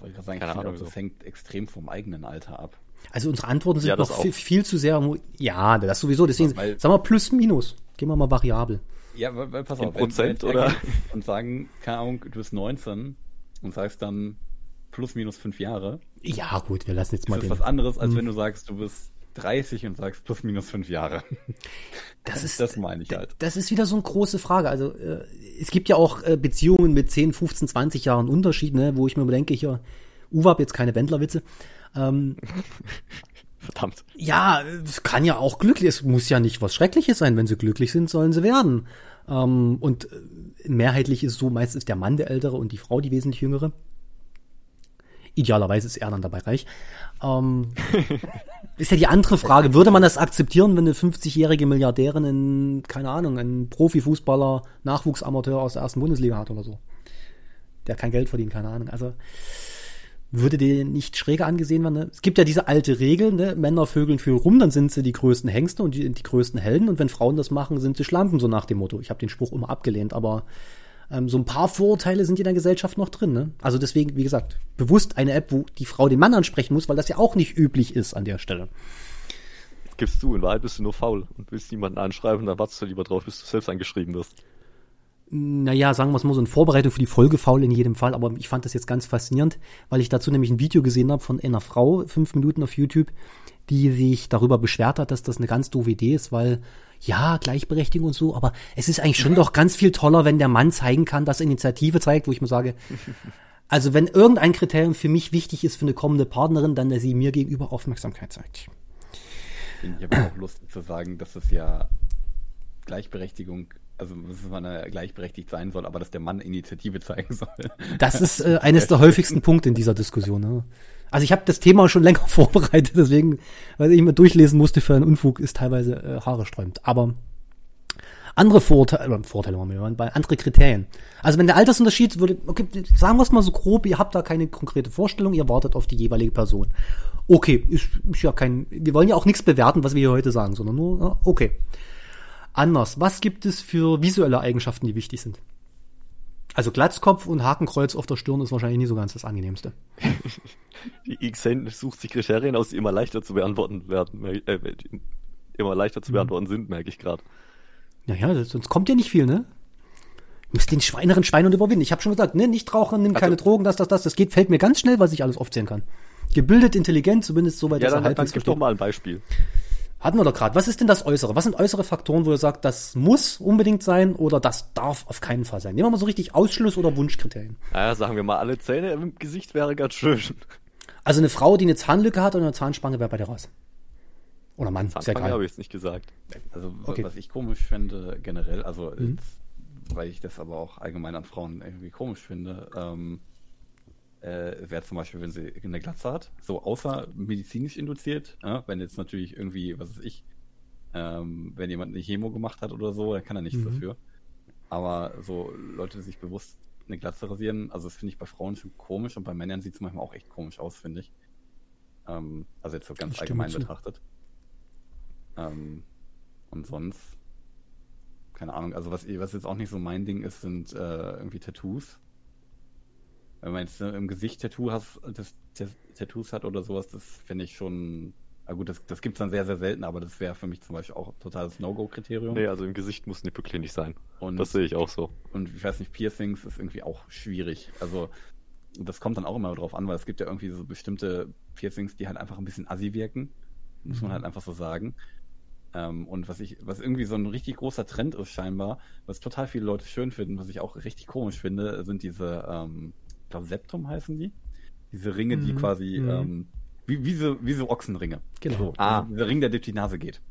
wollte gerade sagen, Keine Ahnung, das so. hängt extrem vom eigenen Alter ab. Also unsere Antworten sind Ja, noch viel, viel zu sehr. Ja, das sowieso. Deswegen, Weil- sagen wir plus minus. Gehen wir mal variabel. Ja, weil, weil pass In auf. Prozent, wenn, oder? Und sagen, keine Ahnung, du bist 19 und sagst dann plus minus fünf Jahre. Ja, gut, wir lassen jetzt mal Das ist den. was anderes, als Mhm. wenn du sagst, du bist 30 und sagst plus minus fünf Jahre. <laughs> Das ist, das meine ich halt. Das ist wieder so eine große Frage. Also äh, es gibt ja auch äh, Beziehungen mit 10, 15, 20 Jahren Unterschied, ne, wo ich mir denke, hier, Uwe jetzt keine Wendlerwitze. Ähm, <laughs> Verdammt. ja, es kann ja auch glücklich, es muss ja nicht was Schreckliches sein. Wenn sie glücklich sind, sollen sie werden. Ähm, und äh, mehrheitlich ist so, meistens ist der Mann der Ältere und die Frau die wesentlich Jüngere. Idealerweise ist er dann dabei reich. Ähm, <laughs> ist ja die andere Frage, würde man das akzeptieren, wenn eine 50-jährige Milliardärin in, keine Ahnung, ein Profifußballer, Nachwuchsamateur aus der ersten Bundesliga hat oder so? Der kein Geld verdient, keine Ahnung. Also würde die nicht schräger angesehen werden. Ne? Es gibt ja diese alte Regel, ne? Männer vögeln viel rum, dann sind sie die größten Hengste und die, die größten Helden. Und wenn Frauen das machen, sind sie Schlampen, so nach dem Motto. Ich habe den Spruch immer abgelehnt, aber ähm, so ein paar Vorurteile sind in der Gesellschaft noch drin. Ne? Also deswegen, wie gesagt, bewusst eine App, wo die Frau den Mann ansprechen muss, weil das ja auch nicht üblich ist an der Stelle. Gibst du, in Wahrheit bist du nur faul und willst niemanden anschreiben, dann wartest du lieber drauf, bis du selbst angeschrieben wirst. Naja, sagen wir es mal so, in Vorbereitung für die Folge faul in jedem Fall, aber ich fand das jetzt ganz faszinierend, weil ich dazu nämlich ein Video gesehen habe von einer Frau, fünf Minuten auf YouTube, die sich darüber beschwert hat, dass das eine ganz doofe Idee ist, weil ja, Gleichberechtigung und so, aber es ist eigentlich schon doch ganz viel toller, wenn der Mann zeigen kann, dass er Initiative zeigt, wo ich mir sage, <laughs> also wenn irgendein Kriterium für mich wichtig ist für eine kommende Partnerin, dann, dass sie mir gegenüber Aufmerksamkeit zeigt. Finde ich aber auch lustig zu sagen, dass es ja Gleichberechtigung, also dass man gleichberechtigt sein soll, aber dass der Mann Initiative zeigen soll. Das ist äh, <laughs> eines der häufigsten Punkte in dieser Diskussion. Ne? Also ich habe das Thema schon länger <laughs> vorbereitet, deswegen, weil ich mir durchlesen musste für einen Unfug, ist teilweise äh, Haare sträubt. Aber andere Vorteile, äh, Vorteile haben wir bei andere Kriterien. Also wenn der Altersunterschied würde, okay, sagen wir es mal so grob, ihr habt da keine konkrete Vorstellung, ihr wartet auf die jeweilige Person. Okay, ist, ist ja kein, wir wollen ja auch nichts bewerten, was wir hier heute sagen, sondern nur, okay. Anders, was gibt es für visuelle Eigenschaften, die wichtig sind? Also Glatzkopf und Hakenkreuz auf der Stirn ist wahrscheinlich nicht so ganz das angenehmste. <laughs> Die Xen sucht sich Kriterien aus, die immer leichter zu beantworten werden, äh, immer leichter zu beantworten sind, merke ich gerade. Naja, das, sonst kommt ja nicht viel, ne? Du musst den schweineren Schweinhund überwinden. Ich habe schon gesagt, ne, nicht rauchen, nimm keine Also- Drogen, das, das, das. Das geht, fällt mir ganz schnell, was ich alles aufzählen kann. Gebildet, intelligent, zumindest soweit Ja, dass er dann, dann halbwegs gib doch mal ein Beispiel. Hatten wir doch gerade. Was ist denn das Äußere? Was sind äußere Faktoren, wo ihr sagt, das muss unbedingt sein oder das darf auf keinen Fall sein? Nehmen wir mal so richtig Ausschluss- oder Wunschkriterien. Naja, sagen wir mal, alle Zähne im Gesicht wäre ganz schön. Also eine Frau, die eine Zahnlücke hat und eine Zahnspange wäre bei der raus. Oder Mann, ist ja Zahnfange habe ich jetzt nicht gesagt. Also Okay. was ich komisch finde generell, also Mhm. jetzt, weil ich das aber auch allgemein an Frauen irgendwie komisch finde, ähm, äh, wäre zum Beispiel, wenn sie eine Glatze hat, so außer medizinisch induziert, ja, wenn jetzt natürlich irgendwie, was weiß ich, ähm, wenn jemand eine Chemo gemacht hat oder so, dann kann er nichts Mhm. dafür. Aber so Leute, die sich bewusst eine Glatze rasieren, also das finde ich bei Frauen schon komisch und bei Männern sieht es manchmal auch echt komisch aus, finde ich. Ähm, also jetzt so ganz allgemein zu. betrachtet. Ähm, und sonst, keine Ahnung, also was, was jetzt auch nicht so mein Ding ist, sind äh, irgendwie Tattoos. Wenn man jetzt äh, im Gesicht Tattoo has, das, das, Tattoos hat oder sowas, das finde ich schon, na gut, das, das gibt's dann sehr, sehr selten, aber das wäre für mich zum Beispiel auch ein totales No-Go-Kriterium. Nee, also im Gesicht muss Nippelklinik sein. Und- das sehe ich auch so. Und ich weiß nicht, Piercings ist irgendwie auch schwierig. Also das kommt dann auch immer drauf an, weil es gibt ja irgendwie so bestimmte Piercings, die halt einfach ein bisschen assi wirken. Muss man halt einfach so sagen. Ähm, und was ich, was irgendwie so ein richtig großer Trend ist scheinbar, was total viele Leute schön finden, was ich auch richtig komisch finde, sind diese, ähm, ich glaube Septum heißen die. Diese Ringe, die Mhm, quasi, mhm. ähm, wie, wie, so, wie so Ochsenringe. Genau. Ah. Dieser Ring, der durch die Nase geht.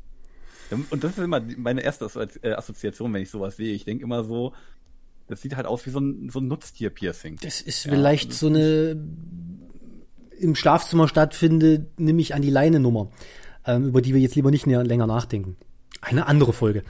Und das ist immer meine erste äh, Assoziation, wenn ich sowas sehe. Ich denke immer so, das sieht halt aus wie so ein, so ein Nutztier-Piercing. Das ist Ja, vielleicht das so eine im Schlafzimmer stattfindet, nimm ich an die Leine Nummer, ähm, über die wir jetzt lieber nicht näher, länger nachdenken. Eine andere Folge.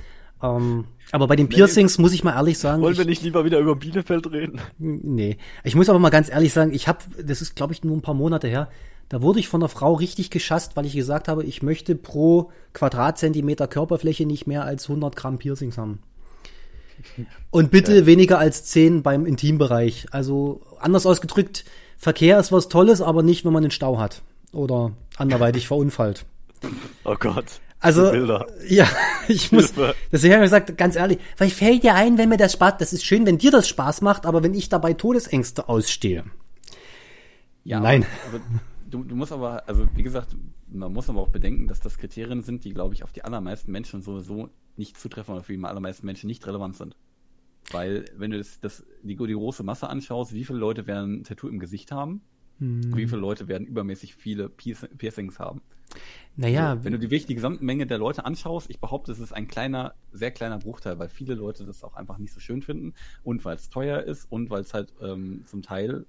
Ähm, aber bei den Piercings muss ich mal ehrlich sagen, Wollen ich, wir nicht lieber wieder über Bielefeld reden? nee, ich muss aber mal ganz ehrlich sagen, ich habe, das ist glaube ich nur ein paar Monate her, da wurde ich von einer Frau richtig geschasst, weil ich gesagt habe, ich möchte pro Quadratzentimeter Körperfläche nicht mehr als 100 Gramm Piercings haben. Und bitte weniger als 10 beim Intimbereich. Also anders ausgedrückt, Verkehr ist was Tolles, aber nicht, wenn man einen Stau hat. Oder anderweitig verunfallt. Oh Gott. Also, ja, <laughs> ich muss, Hilfe. deswegen habe ich gesagt, ganz ehrlich, weil fällt dir ein, wenn mir das Spaß, das ist schön, wenn dir das Spaß macht, aber wenn ich dabei Todesängste ausstehe. Ja, Nein. Aber, du, du musst aber, also wie gesagt, man muss aber auch bedenken, dass das Kriterien sind, die, glaube ich, auf die allermeisten Menschen sowieso nicht zutreffen oder für die allermeisten Menschen nicht relevant sind. Weil, wenn du das, das die, die große Masse anschaust, wie viele Leute werden ein Tattoo im Gesicht haben? Wie viele Leute werden übermäßig viele Pierc- Piercings haben? Naja, Wenn du die, die gesamte Menge der Leute anschaust, ich behaupte, es ist ein kleiner, sehr kleiner Bruchteil, weil viele Leute das auch einfach nicht so schön finden und weil es teuer ist und weil es halt ähm, zum Teil,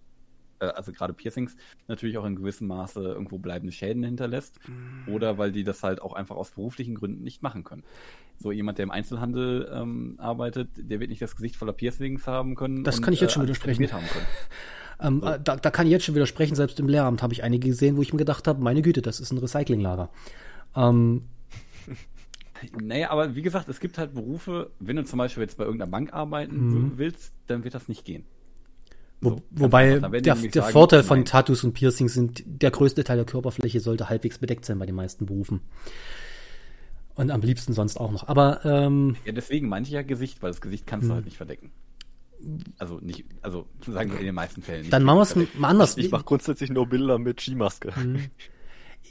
äh, also gerade Piercings, natürlich auch in gewissem Maße irgendwo bleibende Schäden hinterlässt oder weil die das halt auch einfach aus beruflichen Gründen nicht machen können. So jemand, der im Einzelhandel ähm, arbeitet, der wird nicht das Gesicht voller Piercings haben können. Das kann ich jetzt schon alles widersprechen. tätowiert Haben können. <laughs> ähm, äh, da, da kann ich jetzt schon widersprechen, selbst im Lehramt habe ich einige gesehen, wo ich mir gedacht habe, meine Güte, das ist ein Recyclinglager. Ähm, <laughs> Naja, aber wie gesagt, es gibt halt Berufe, wenn du zum Beispiel jetzt bei irgendeiner Bank arbeiten willst, dann wird das nicht gehen. So, wobei der, der sagen, Vorteil von nein. Tattoos und Piercings sind, der größte Teil der Körperfläche sollte halbwegs bedeckt sein bei den meisten Berufen. Und am liebsten sonst auch noch. Aber ähm, Ja, deswegen ich ja Gesicht, weil das Gesicht kannst Hm. du halt nicht verdecken. Also nicht, also sagen wir in den meisten Fällen nicht. dann machen wir es verdecken. mal anders. Ich mache grundsätzlich nur Bilder mit Skimaske. Mhm.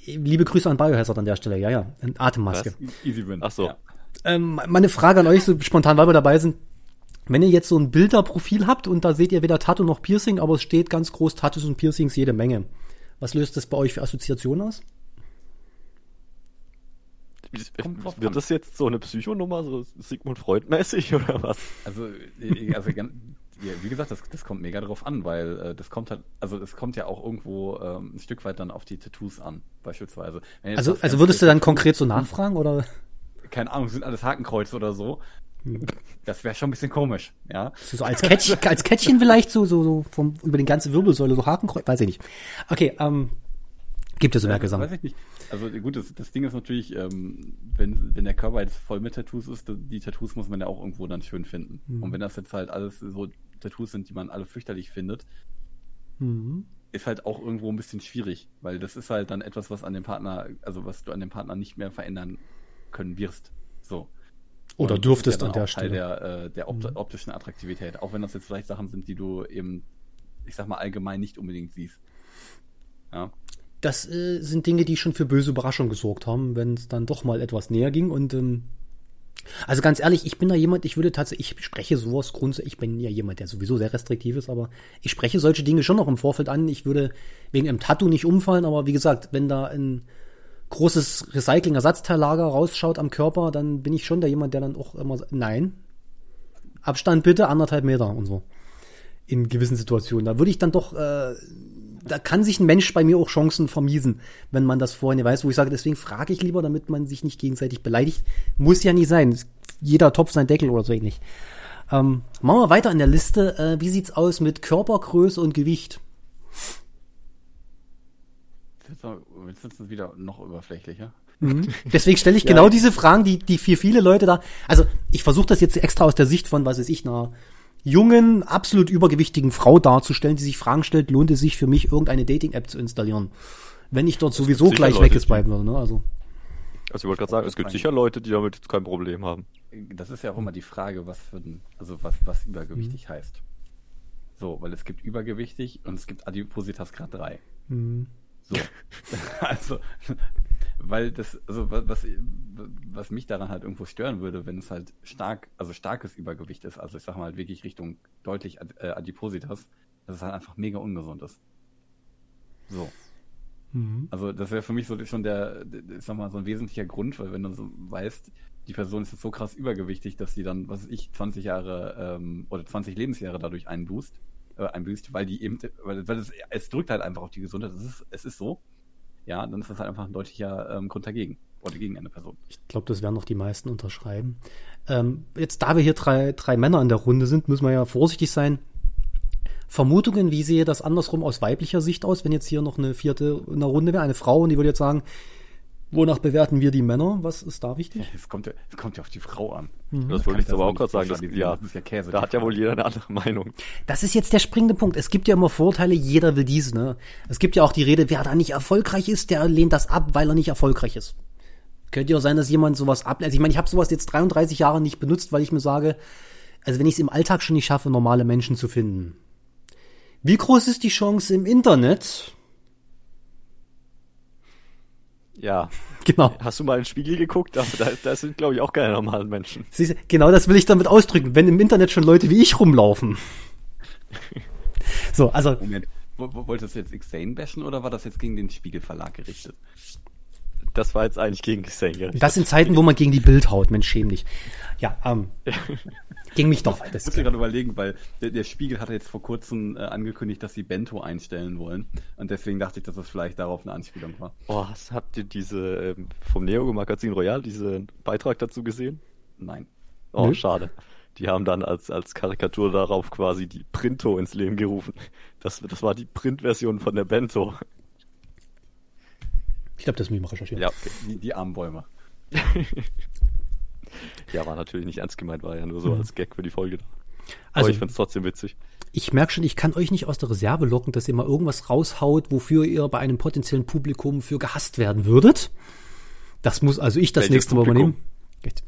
Liebe Grüße an Biohazard an der Stelle. Ja, ja, Atemmaske. Easy win. Ach so. Ja. Ähm, meine Frage an euch, so spontan, weil wir dabei sind. Wenn ihr jetzt so ein Bilderprofil habt und da seht ihr weder Tattoo noch Piercing, aber es steht ganz groß Tattoos und Piercings jede Menge. Was löst das bei euch für Assoziationen aus? Kommt. Wird das jetzt so eine Psychonummer, so Sigmund Freud-mäßig <laughs> oder was? Also, äh, also wie gesagt, das, das kommt mega drauf an, weil äh, das kommt halt, also es kommt ja auch irgendwo ähm, ein Stück weit dann auf die Tattoos an, beispielsweise. Also, also würdest du dann konkret so nachfragen oder? keine Ahnung, sind alles Hakenkreuze oder so. Das wäre schon ein bisschen komisch, ja. So als Kettchen, als Kettchen vielleicht so, so, so vom, über den ganze Wirbelsäule, so Hakenkreuz, weiß ich nicht. Okay, ähm, gibt es so Werke Weiß ich nicht. Also gut, das, das Ding ist natürlich, ähm, wenn, wenn der Körper jetzt voll mit Tattoos ist, die Tattoos muss man ja auch irgendwo dann schön finden. Mhm. Und wenn das jetzt halt alles so Tattoos sind, die man alle fürchterlich findet, Mhm. ist halt auch irgendwo ein bisschen schwierig, weil das ist halt dann etwas, was an dem Partner, also was du an dem Partner nicht mehr verändern können wirst. So. Oder Und dürftest ja an der Teil Stelle. Mhm. der, äh, der opt optischen Attraktivität, auch wenn das jetzt vielleicht Sachen sind, die du eben, ich sag mal, allgemein nicht unbedingt siehst. Ja. Das äh, sind Dinge, die schon für böse Überraschung gesorgt haben, wenn es dann doch mal etwas näher ging. Und ähm, also ganz ehrlich, ich bin da jemand, ich würde tatsächlich, ich spreche sowas grundsätzlich, ich bin ja jemand, der sowieso sehr restriktiv ist, aber ich spreche solche Dinge schon noch im Vorfeld an. Ich würde wegen einem Tattoo nicht umfallen, aber wie gesagt, wenn da ein großes Recycling-Ersatzteillager rausschaut am Körper, dann bin ich schon der jemand, der dann auch immer sagt, nein, Abstand bitte, anderthalb Meter und so. In gewissen Situationen. Da würde ich dann doch, äh, da kann sich ein Mensch bei mir auch Chancen vermiesen, wenn man das vorher nicht weiß, wo ich sage, deswegen frage ich lieber, damit man sich nicht gegenseitig beleidigt. Muss ja nicht sein. Jeder Topf sein Deckel oder so ähnlich. Ähm, machen wir weiter in der Liste. Äh, wie sieht's aus mit Körpergröße und Gewicht? Jetzt ist es wieder noch oberflächlicher. Deswegen stelle ich <laughs> genau diese Fragen, die, die für viele Leute da. Also ich versuche das jetzt extra aus der Sicht von, was weiß ich, einer jungen, absolut übergewichtigen Frau darzustellen, die sich Fragen stellt, lohnt es sich für mich, irgendeine Dating-App zu installieren? Wenn ich dort sowieso sicher gleich Leute, weggeswiped würde, ne? Also. Also ich wollte gerade sagen, es gibt sicher Leute, die damit jetzt kein Problem haben. Das ist ja auch immer die Frage, was für ein, also was, was übergewichtig heißt. So, weil es gibt übergewichtig und es gibt Adipositas Grad 3. So. <laughs> <laughs> also, weil das, also wa- was, was mich daran halt irgendwo stören würde, wenn es halt stark, also starkes Übergewicht ist, also ich sag mal halt wirklich Richtung deutlich äh, Adipositas, dass es halt einfach mega ungesund ist. So. Also das wäre für mich so schon der, der- ich sag mal, so ein wesentlicher Grund, weil wenn du so weißt, die Person ist jetzt so krass übergewichtig, dass sie dann, was weiß ich, 20 Jahre ähm, oder 20 Lebensjahre dadurch einboost, äh, einbüßt, weil die eben, weil, weil es, es drückt halt einfach auf die Gesundheit, es ist, es ist so, ja, dann ist das halt einfach ein deutlicher ähm, Grund dagegen oder gegen eine Person. Ich glaube, das werden noch die meisten unterschreiben. Ähm, jetzt, da wir hier drei, drei Männer in der Runde sind, müssen wir ja vorsichtig sein. Vermutungen, wie sehe das andersrum aus weiblicher Sicht aus, wenn jetzt hier noch eine vierte in der Runde wäre, eine Frau, und die würde jetzt sagen, Wonach bewerten wir die Männer? Was ist da wichtig? Es kommt ja, es kommt ja auf die Frau an. Das kann wollte ich das aber auch gerade sagen. Das, ja, Das ist ja Käse. da hat ja wohl jeder eine andere Meinung. Das ist jetzt der springende Punkt. Es gibt ja immer Vorteile, jeder will dies, ne? Es gibt ja auch die Rede, wer da nicht erfolgreich ist, der lehnt das ab, weil er nicht erfolgreich ist. Könnte ja auch sein, dass jemand sowas ab. Also ich meine, ich habe sowas jetzt 33 Jahre nicht benutzt, weil ich mir sage, also wenn ich es im Alltag schon nicht schaffe, normale Menschen zu finden. Wie groß ist die Chance im Internet? Ja. <laughs> Genau. Hast du mal in den Spiegel geguckt? Da, da, sind, glaube ich, auch keine normalen Menschen. Siehst Genau das will ich damit ausdrücken, wenn im Internet schon Leute wie ich rumlaufen. <laughs> So, also Moment. Wo- wo- Wolltest du jetzt Xane bashen oder war das jetzt gegen den Spiegelverlag gerichtet? Das war jetzt eigentlich gegen gerichtet. das in Zeiten, wo man gegen die Bild haut, Mensch, schäm dich. Ja, ähm, <laughs> gegen mich doch. Ich Das muss mir gerade überlegen, weil der, der Spiegel hatte jetzt vor kurzem äh, angekündigt, dass sie Bento einstellen wollen. Und deswegen dachte ich, dass das vielleicht darauf eine Anspielung war. Oh, hast- habt ihr diese ähm, vom Neo Magazin Royal, diesen Beitrag dazu gesehen? Nein. Oh, Nö. schade. Die haben dann als, als Karikatur darauf quasi die Printo ins Leben gerufen. Das, das war die Printversion von der Bento. Ich glaube, das muss ich mal recherchieren. Ja, okay. Die, die armen Bäume. <laughs> Ja, war natürlich nicht ernst gemeint, war ja nur so als Gag für die Folge. Aber Mhm. Also- ich find's trotzdem witzig. Ich merke schon, ich kann euch nicht aus der Reserve locken, dass ihr mal irgendwas raushaut, wofür ihr bei einem potenziellen Publikum für gehasst werden würdet. Das muss also ich das Welches nächste Mal Publikum? übernehmen.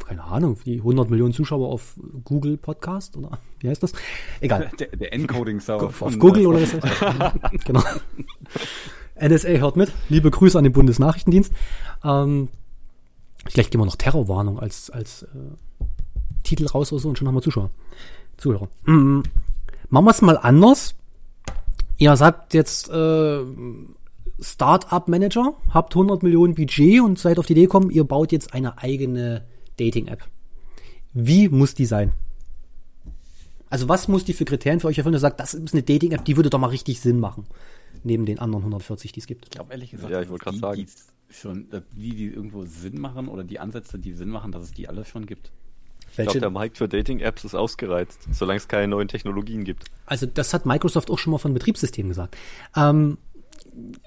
Keine Ahnung, die 100 Millionen Zuschauer auf Google Podcast oder wie heißt das? Egal. <laughs> Der, der Encoding-Server. auf von, Google oder was <laughs> Genau. NSA hört mit. Liebe Grüße an den Bundesnachrichtendienst. Ähm, vielleicht gehen wir noch Terrorwarnung als, als äh, Titel raus oder so und schon haben wir Zuschauer. Zuhörer. Mm, machen wir es mal anders. Ihr sagt jetzt äh, Startup-Manager, habt 100 Millionen Budget und seid auf die Idee gekommen, ihr baut jetzt eine eigene Dating-App. Wie muss die sein? Also was muss die für Kriterien für euch erfüllen, ihr sagt, das ist eine Dating-App, die würde doch mal richtig Sinn machen. Neben den anderen 140, die es gibt. Ich glaube ehrlich gesagt, Ja, ich wollte die, sagen. die's schon, dass die, die irgendwo Sinn machen oder die Ansätze, die Sinn machen, dass es die alle schon gibt. Ich glaube, der Markt für Dating-Apps ist ausgereizt, solange es keine neuen Technologien gibt. Also das hat Microsoft auch schon mal von Betriebssystemen gesagt. Ähm,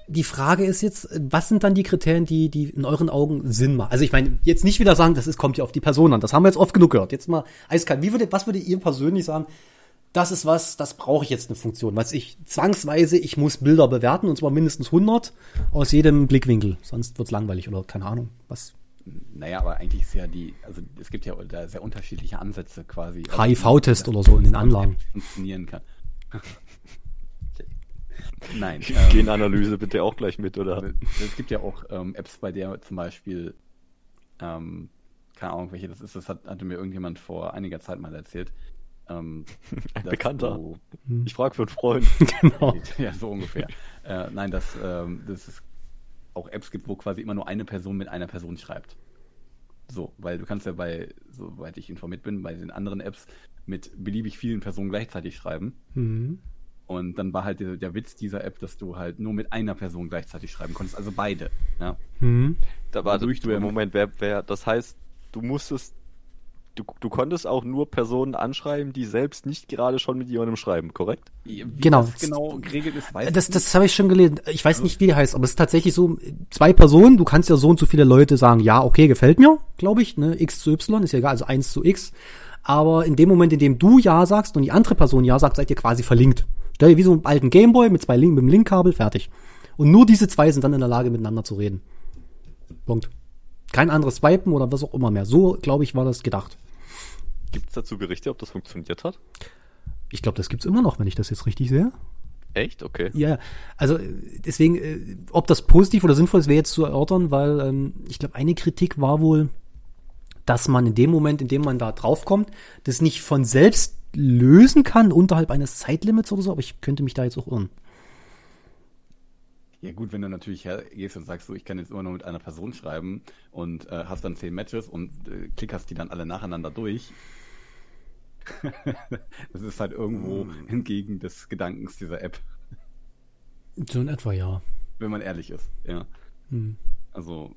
die Frage ist jetzt, was sind dann die Kriterien, die, die in euren Augen Sinn machen? Also ich meine, jetzt nicht wieder sagen, das ist, kommt ja auf die Person an. Das haben wir jetzt oft genug gehört. Jetzt mal eiskalt. Wie würde, was würdet ihr persönlich sagen? Das ist was, das brauche ich jetzt eine Funktion. Was ich zwangsweise, ich muss Bilder bewerten und zwar mindestens 100 aus jedem Blickwinkel. Sonst wird's langweilig oder keine Ahnung. Was? Naja, aber eigentlich ist ja die, also es gibt ja da sehr unterschiedliche Ansätze quasi. HIV-Test oder so in den Anlagen. Funktionieren kann. <laughs> Nein. ähm, Genanalyse bitte auch gleich mit, oder? Es gibt ja auch ähm, Apps, bei der zum Beispiel, ähm, keine Ahnung, welche das ist, das hat, hatte mir irgendjemand vor einiger Zeit mal erzählt. Ähm, <laughs> Ein Bekannter. du- Ich frage für einen Freund. <laughs> genau. <laughs> ja, so ungefähr. äh, nein, dass, ähm, dass es auch Apps gibt, wo quasi immer nur eine Person mit einer Person schreibt. So, weil du kannst ja bei, soweit ich informiert bin, bei den anderen Apps mit beliebig vielen Personen gleichzeitig schreiben. Mhm. Und dann war halt der, der Witz dieser App, dass du halt nur mit einer Person gleichzeitig schreiben konntest, also beide. Ja. Mhm. Da war Wodurch du ja- Moment, wer, wer, das heißt, du musstest, du, du konntest auch nur Personen anschreiben, die selbst nicht gerade schon mit jemandem schreiben, korrekt? Wie Genau. das genau geregelt ist, weiß Das, ich das habe ich schon gelesen. Ich weiß nicht, wie der heißt, aber es ist tatsächlich so, zwei Personen, du kannst ja so und so viele Leute sagen, ja, okay, gefällt mir, glaube ich, ne, x zu y, ist ja egal, also 1 zu x. Aber in dem Moment, in dem du ja sagst und die andere Person ja sagt, seid ihr quasi verlinkt. Stell dir wie so einen alten Gameboy mit zwei Link, mit dem Linkkabel, fertig. Und nur diese zwei sind dann in der Lage, miteinander zu reden. Punkt. Kein anderes Swipen oder was auch immer mehr. So, glaube ich, war das gedacht. Gibt es dazu Berichte, ob das funktioniert hat? Ich glaube, das gibt's immer noch, wenn ich das jetzt richtig sehe. Echt? Okay. Ja, also deswegen, äh, ob das positiv oder sinnvoll ist, wäre jetzt zu erörtern, weil ähm, ich glaube, eine Kritik war wohl, dass man in dem Moment, in dem man da draufkommt, das nicht von selbst lösen kann unterhalb eines Zeitlimits oder so, aber ich könnte mich da jetzt auch irren. Ja gut, wenn du natürlich hergehst und sagst, so, ich kann jetzt immer nur mit einer Person schreiben und äh, hast dann zehn Matches und äh, klickerst die dann alle nacheinander durch. <laughs> das ist halt irgendwo entgegen des Gedankens dieser App, So in etwa, ja. wenn man ehrlich ist. Ja. Hm. Also,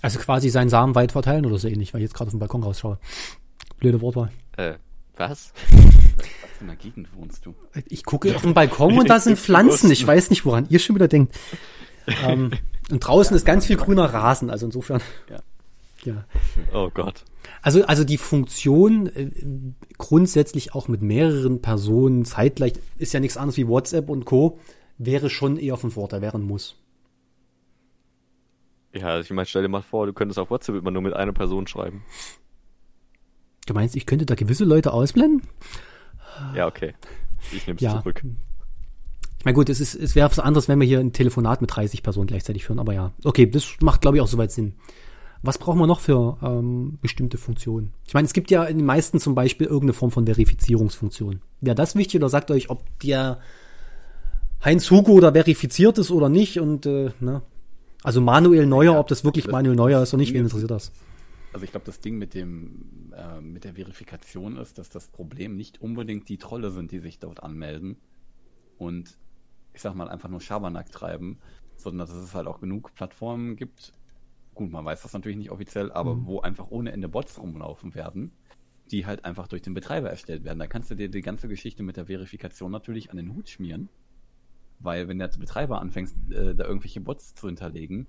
Also quasi seinen Samen weit verteilen oder so ähnlich, weil ich jetzt gerade auf den Balkon rausschaue. Blöde Wortwahl. Äh, was? <laughs> was für einer Gegend wohnst du? Ich gucke auf den <laughs> Balkon und da sind Pflanzen. Ich weiß nicht, woran ihr schon wieder denkt. Ähm, Und draußen ist ganz viel grüner Rasen, also insofern. Ja. Ja. Oh Gott. Also, also die Funktion äh, grundsätzlich auch mit mehreren Personen zeitgleich ist ja nichts anderes wie WhatsApp und Co. wäre schon eher von Vorteil, wäre ein Muss. Ja, also ich meine, stell dir mal vor, du könntest auf WhatsApp immer nur mit einer Person schreiben. Du meinst, ich könnte da gewisse Leute ausblenden? Ja, okay. Ich nehme es Ja. zurück. Ich meine, gut, es, ist, es wäre was anderes, wenn wir hier ein Telefonat mit 30 Personen gleichzeitig führen, aber ja. Okay, das macht, glaube ich, auch soweit Sinn. Was brauchen wir noch für ähm, bestimmte Funktionen? Ich meine, es gibt ja in den meisten zum Beispiel irgendeine Form von Verifizierungsfunktion. Wäre das wichtig oder sagt euch, ob der Heinz Hugo da verifiziert ist oder nicht und äh, ne? Also Manuel Neuer, Ja, ob das wirklich Manuel Neuer ist oder nicht, wen interessiert das? Also ich glaube, das Ding mit dem äh, mit der Verifikation ist, dass das Problem nicht unbedingt die Trolle sind, die sich dort anmelden und ich sag mal einfach nur Schabernack treiben, sondern dass es halt auch genug Plattformen gibt. Gut, man weiß das natürlich nicht offiziell, aber wo einfach ohne Ende Bots rumlaufen werden, die halt einfach durch den Betreiber erstellt werden. Da kannst du dir die ganze Geschichte mit der Verifikation natürlich an den Hut schmieren, weil wenn der Betreiber anfängt, äh, da irgendwelche Bots zu hinterlegen,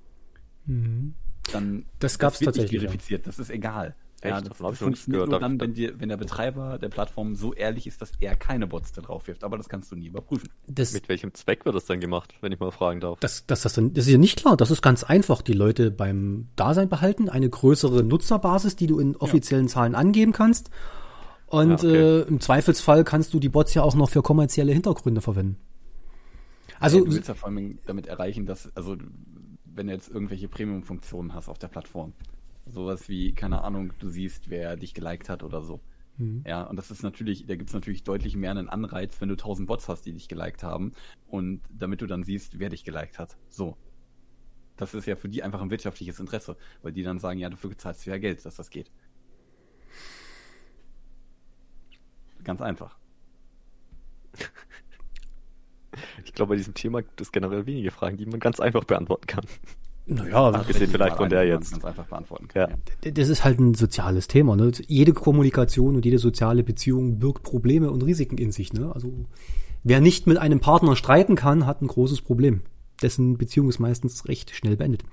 dann Das gab's wird tatsächlich, nicht ja. verifiziert. Das ist egal. Echt? Ja, das, das funktioniert nur dann, wenn, dir, wenn der Betreiber der Plattform so ehrlich ist, dass er keine Bots da drauf wirft. Aber das kannst du nie überprüfen. Das, Mit welchem Zweck wird das dann gemacht, wenn ich mal fragen darf? Das, das, das, das ist ja nicht klar. Das ist ganz einfach. Die Leute beim Dasein behalten, eine größere Nutzerbasis, die du in offiziellen Zahlen angeben kannst. Und Ja, okay. äh, im Zweifelsfall kannst du die Bots ja auch noch für kommerzielle Hintergründe verwenden. Also, Ey, du willst ja vor allem damit erreichen, dass, also, wenn du jetzt irgendwelche Premium-Funktionen hast auf der Plattform, sowas wie, keine Ahnung, du siehst, wer dich geliked hat oder so. Mhm. Ja, und das ist natürlich, da gibt's natürlich deutlich mehr einen Anreiz, wenn du 1000 Bots hast, die dich geliked haben und damit du dann siehst, wer dich geliked hat. So. Das ist ja für die einfach ein wirtschaftliches Interesse, weil die dann sagen, ja, dafür zahlst du ja Geld, dass das geht. Ganz einfach. <laughs> Ich glaube, bei diesem Thema gibt es generell wenige Fragen, die man ganz einfach beantworten kann. naja, Abgesehen vielleicht von der jetzt. Ganz einfach beantworten kann. Ja. Ja. das ist halt ein soziales Thema. Ne? Jede Kommunikation und jede soziale Beziehung birgt Probleme und Risiken in sich. Ne? Also wer nicht mit einem Partner streiten kann, hat ein großes Problem. Dessen Beziehung ist meistens recht schnell beendet.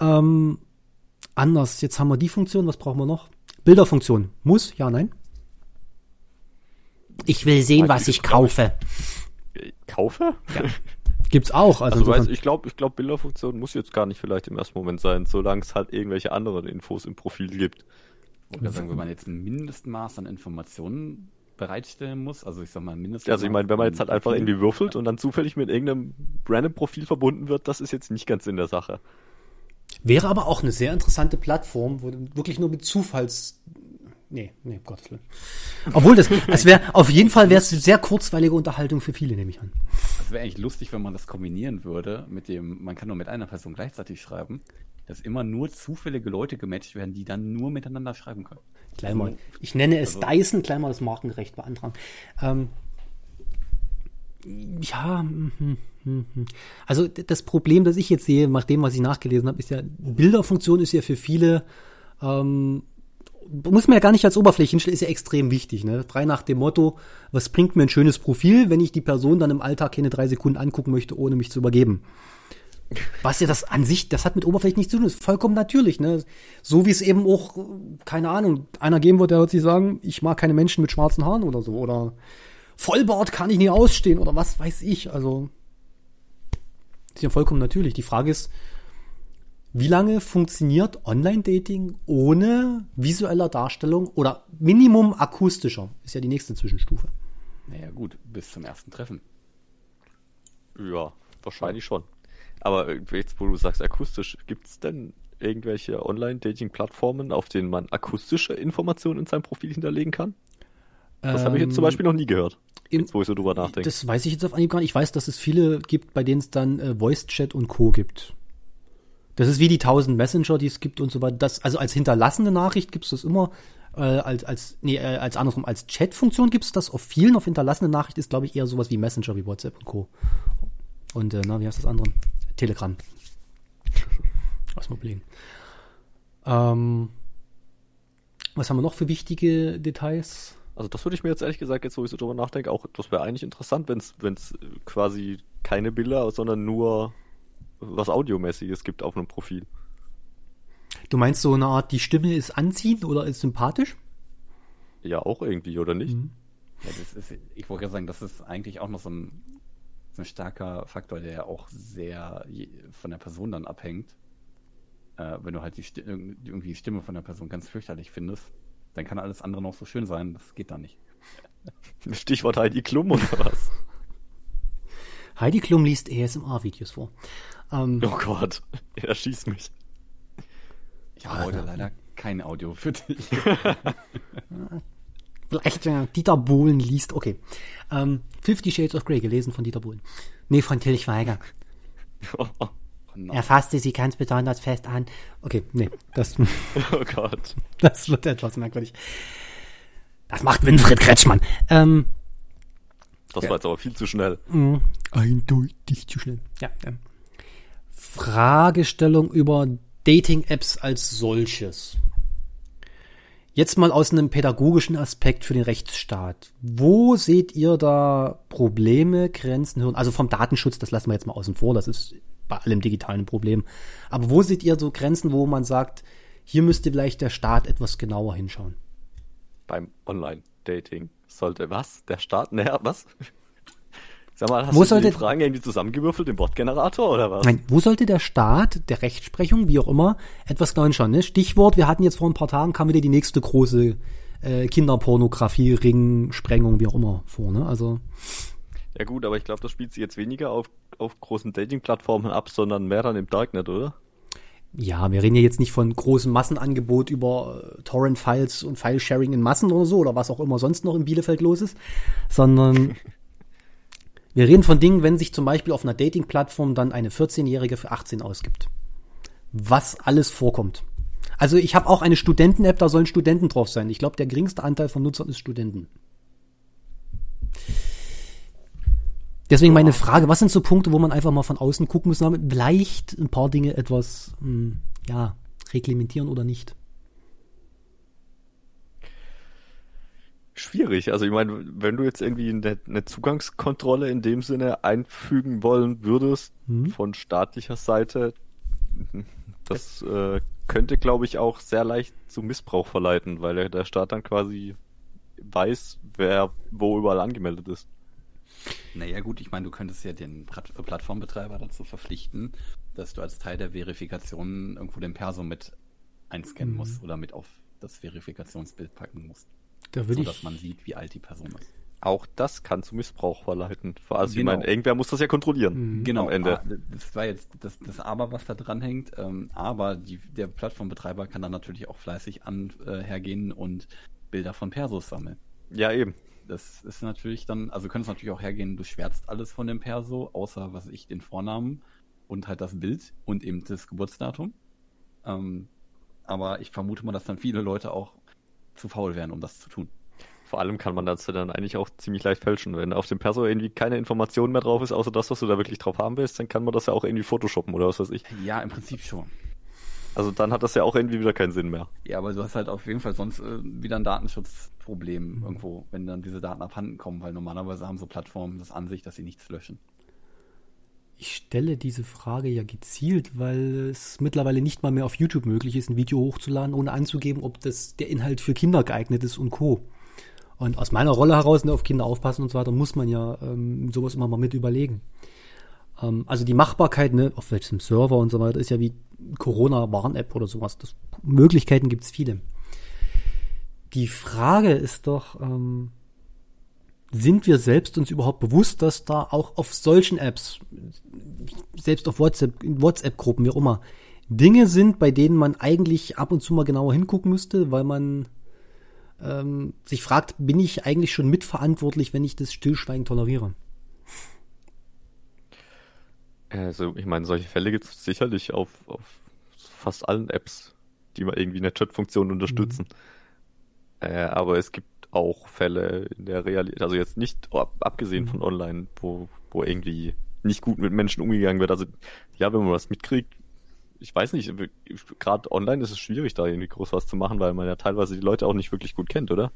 Ähm, anders, jetzt haben wir die Funktion, was brauchen wir noch? Bilderfunktion. Muss? Ja, nein? Ich will sehen, was ich kaufe. Kaufe? <laughs> Gibt's auch. Also, Also, insofern, weiß, ich glaube, ich glaub, Bilderfunktion muss jetzt gar nicht vielleicht im ersten Moment sein, solange es halt irgendwelche anderen Infos im Profil gibt. Wollte sagen, wenn man jetzt ein Mindestmaß an Informationen bereitstellen muss, also ich sag mal ein Mindestmaß. Also ich meine, wenn man jetzt halt einfach irgendwie würfelt und dann zufällig mit irgendeinem random Profil verbunden wird, das ist jetzt nicht ganz in der Sache. Wäre aber auch eine sehr interessante Plattform, wo du wirklich nur mit Zufalls. Nee, nee, um Gottes Willen. Obwohl das, es wäre, auf jeden Fall wäre es sehr kurzweilige Unterhaltung für viele, nehme ich an. Es wäre eigentlich lustig, wenn man das kombinieren würde mit dem, man kann nur mit einer Person gleichzeitig schreiben, dass immer nur zufällige Leute gematcht werden, die dann nur miteinander schreiben können. Gleich mal. Ich nenne es Also- Dyson, gleich mal das Markenrecht beantragen. Ähm, ja, mhm, mhm, mhm. also d- das Problem, das ich jetzt sehe, nach dem, was ich nachgelesen habe, ist ja, Bilderfunktion ist ja für viele, ähm, muss man ja gar nicht als Oberfläche hinstellen, ist ja extrem wichtig. Ne? Frei nach dem Motto, was bringt mir ein schönes Profil, wenn ich die Person dann im Alltag keine drei Sekunden angucken möchte, ohne mich zu übergeben. Was ja das an sich, das hat mit Oberfläche nichts zu tun, ist vollkommen natürlich, ne? So wie es eben auch, keine Ahnung, einer geben wird, der wird sich sagen, ich mag keine Menschen mit schwarzen Haaren oder so, oder Vollbart kann ich nie ausstehen, oder was weiß ich, also. Ist ja vollkommen natürlich. Die Frage ist, wie lange funktioniert Online-Dating ohne visueller Darstellung oder Minimum akustischer? Ist ja die nächste Zwischenstufe. Naja, gut, bis zum ersten Treffen. Ja, wahrscheinlich schon. Aber jetzt, wo du sagst akustisch, gibt es denn irgendwelche Online-Dating-Plattformen, auf denen man akustische Informationen in seinem Profil hinterlegen kann? Das habe ich jetzt zum Ähm, Beispiel noch nie gehört. im- Jetzt, wo ich so drüber nachdenke. Das weiß ich jetzt auf Anhieb gar nicht. Ich weiß, dass es viele gibt, bei denen es dann äh, Voice-Chat und Co. gibt. Das ist wie die 1000 Messenger, die es gibt und so weiter. Das, also als hinterlassene Nachricht gibt es das immer. Äh, als, als, nee, äh, als andersrum, als Chat-Funktion gibt es das auf vielen. Auf hinterlassene Nachricht ist, glaube ich, eher sowas wie Messenger, wie WhatsApp und Co. Und, äh, na, wie heißt das andere? Telegram. Lass mal. Ähm, was haben wir noch für wichtige Details? Also das würde ich mir jetzt ehrlich gesagt, jetzt wo ich so drüber nachdenke, auch das wäre eigentlich interessant, wenn es quasi keine Bilder, sondern nur was Audiomäßiges gibt auf einem Profil. Du meinst so eine Art, die Stimme ist anziehend oder ist sympathisch? Ja, auch irgendwie, oder nicht? Ja, das ist, ich wollte gerade sagen, das ist eigentlich auch noch so ein, so ein starker Faktor, der ja auch sehr von der Person dann abhängt. Äh, wenn du halt die, Sti- irgendwie die Stimme von der Person ganz fürchterlich findest, dann kann alles andere noch so schön sein. Das geht dann nicht. <laughs> Stichwort Heidi Klum oder was? Heidi Klum liest ASMR-Videos vor. Ähm, Oh Gott, <laughs> er schießt mich. Ich habe heute leider kein Audio für dich. <laughs> <laughs> Vielleicht äh, Dieter Bohlen liest, okay. Ähm, Fifty Shades of Grey, gelesen von Dieter Bohlen. Nee, von Till Schweiger. Oh, Er fasste sie ganz besonders fest an. Okay, nee, das, oh Gott. das wird etwas merkwürdig. Das macht Winfried Kretschmann. Ähm, Das war jetzt aber viel zu schnell. mh, eindeutig zu schnell. Ja, ähm, Fragestellung über Dating-Apps als solches. Jetzt mal aus einem pädagogischen Aspekt für den Rechtsstaat. Wo seht ihr da Probleme, Grenzen? Also vom Datenschutz, das lassen wir jetzt mal außen vor, das ist bei allem digitalen Problem. Aber wo seht ihr so Grenzen, wo man sagt, hier müsste vielleicht der Staat etwas genauer hinschauen? Beim Online-Dating sollte was? Der Staat? Naja, was? Sag mal, hast Wo du sollte- die Fragen irgendwie zusammengewürfelt im Wortgenerator oder was? Nein, wo sollte der Staat, der Rechtsprechung, wie auch immer, etwas genau hinschauen? Ne? Stichwort, wir hatten jetzt vor ein paar Tagen, kam wieder die nächste große äh, Kinderpornografie, Ring, Sprengung, wie auch immer vor. Ne? Also Ja gut, aber ich glaube, das spielt sich jetzt weniger auf, auf großen Dating-Plattformen ab, sondern mehr dann im Darknet, oder? Ja, wir reden ja jetzt nicht von großem Massenangebot über äh, Torrent-Files und File-Sharing in Massen oder so oder was auch immer sonst noch in Bielefeld los ist, sondern <laughs> wir reden von Dingen, wenn sich zum Beispiel auf einer Dating-Plattform dann eine 14-Jährige für 18 ausgibt. Was alles vorkommt. Also ich habe auch eine Studenten-App, da sollen Studenten drauf sein. Ich glaube, der geringste Anteil von Nutzern ist Studenten. Deswegen meine Frage, was sind so Punkte, wo man einfach mal von außen gucken muss, damit vielleicht ein paar Dinge etwas, hm, ja, reglementieren oder nicht? Schwierig. Also ich meine, wenn du jetzt irgendwie eine, eine Zugangskontrolle in dem Sinne einfügen wollen würdest Mhm. von staatlicher Seite, das äh, könnte, glaube ich, auch sehr leicht zu Missbrauch verleiten, weil der, Staat dann quasi weiß, wer wo überall angemeldet ist. Naja gut, ich meine, du könntest ja den Plat- Plattformbetreiber dazu verpflichten, dass du als Teil der Verifikation irgendwo den Perso mit einscannen Mhm. musst oder mit auf das Verifikationsbild packen musst, Da so dass man sieht, wie alt die Person ist. Auch das kann zu Missbrauch verleiten. Also Genau. ich meine, irgendwer muss das ja kontrollieren. Mhm. Genau, Am Ende. ah, das war jetzt das, das Aber, was da dran hängt. Ähm, aber die, der Plattformbetreiber kann dann natürlich auch fleißig an, äh, hergehen und Bilder von Persos sammeln. Ja, eben. Das ist natürlich dann, also könntest natürlich auch hergehen, du schwärzt alles von dem Perso, außer was ich, den Vornamen und halt das Bild und eben das Geburtsdatum. Ähm, aber ich vermute mal, dass dann viele Leute auch zu faul wären, um das zu tun. Vor allem kann man das dann eigentlich auch ziemlich leicht fälschen. Wenn auf dem Perso irgendwie keine Information mehr drauf ist, außer das, was du da wirklich drauf haben willst, dann kann man das ja auch irgendwie photoshoppen oder was weiß ich. Ja, im Prinzip schon. Also dann hat das ja auch irgendwie wieder keinen Sinn mehr. Ja, aber du hast halt auf jeden Fall sonst äh, wieder ein Datenschutzproblem irgendwo, wenn dann diese Daten abhanden kommen, weil normalerweise haben so Plattformen das an sich, dass sie nichts löschen. Ich stelle diese Frage ja gezielt, weil es mittlerweile nicht mal mehr auf YouTube möglich ist, ein Video hochzuladen, ohne anzugeben, ob das der Inhalt für Kinder geeignet ist und Co. Und aus meiner Rolle heraus, ne, auf Kinder aufpassen und so weiter, muss man ja ähm, sowas immer mal mit überlegen. Ähm, also die Machbarkeit, ne, auf welchem Server und so weiter, ist ja wie Corona-Warn-App oder sowas. Das, Möglichkeiten gibt's viele. Die Frage ist doch, ähm, sind wir selbst uns überhaupt bewusst, dass da auch auf solchen Apps, selbst auf WhatsApp, in WhatsApp-Gruppen, wie auch immer, Dinge sind, bei denen man eigentlich ab und zu mal genauer hingucken müsste, weil man ähm, sich fragt, bin ich eigentlich schon mitverantwortlich, wenn ich das Stillschweigen toleriere? Also ich meine, solche Fälle gibt es sicherlich auf, auf fast allen Apps, die mal irgendwie eine Chat-Funktion unterstützen. Äh, aber es gibt auch Fälle in der Realität, also jetzt nicht ab, abgesehen Mhm. von online, wo, wo irgendwie nicht gut mit Menschen umgegangen wird. Also ja, wenn man was mitkriegt, ich weiß nicht, gerade online ist es schwierig, da irgendwie groß was zu machen, weil man ja teilweise die Leute auch nicht wirklich gut kennt, oder?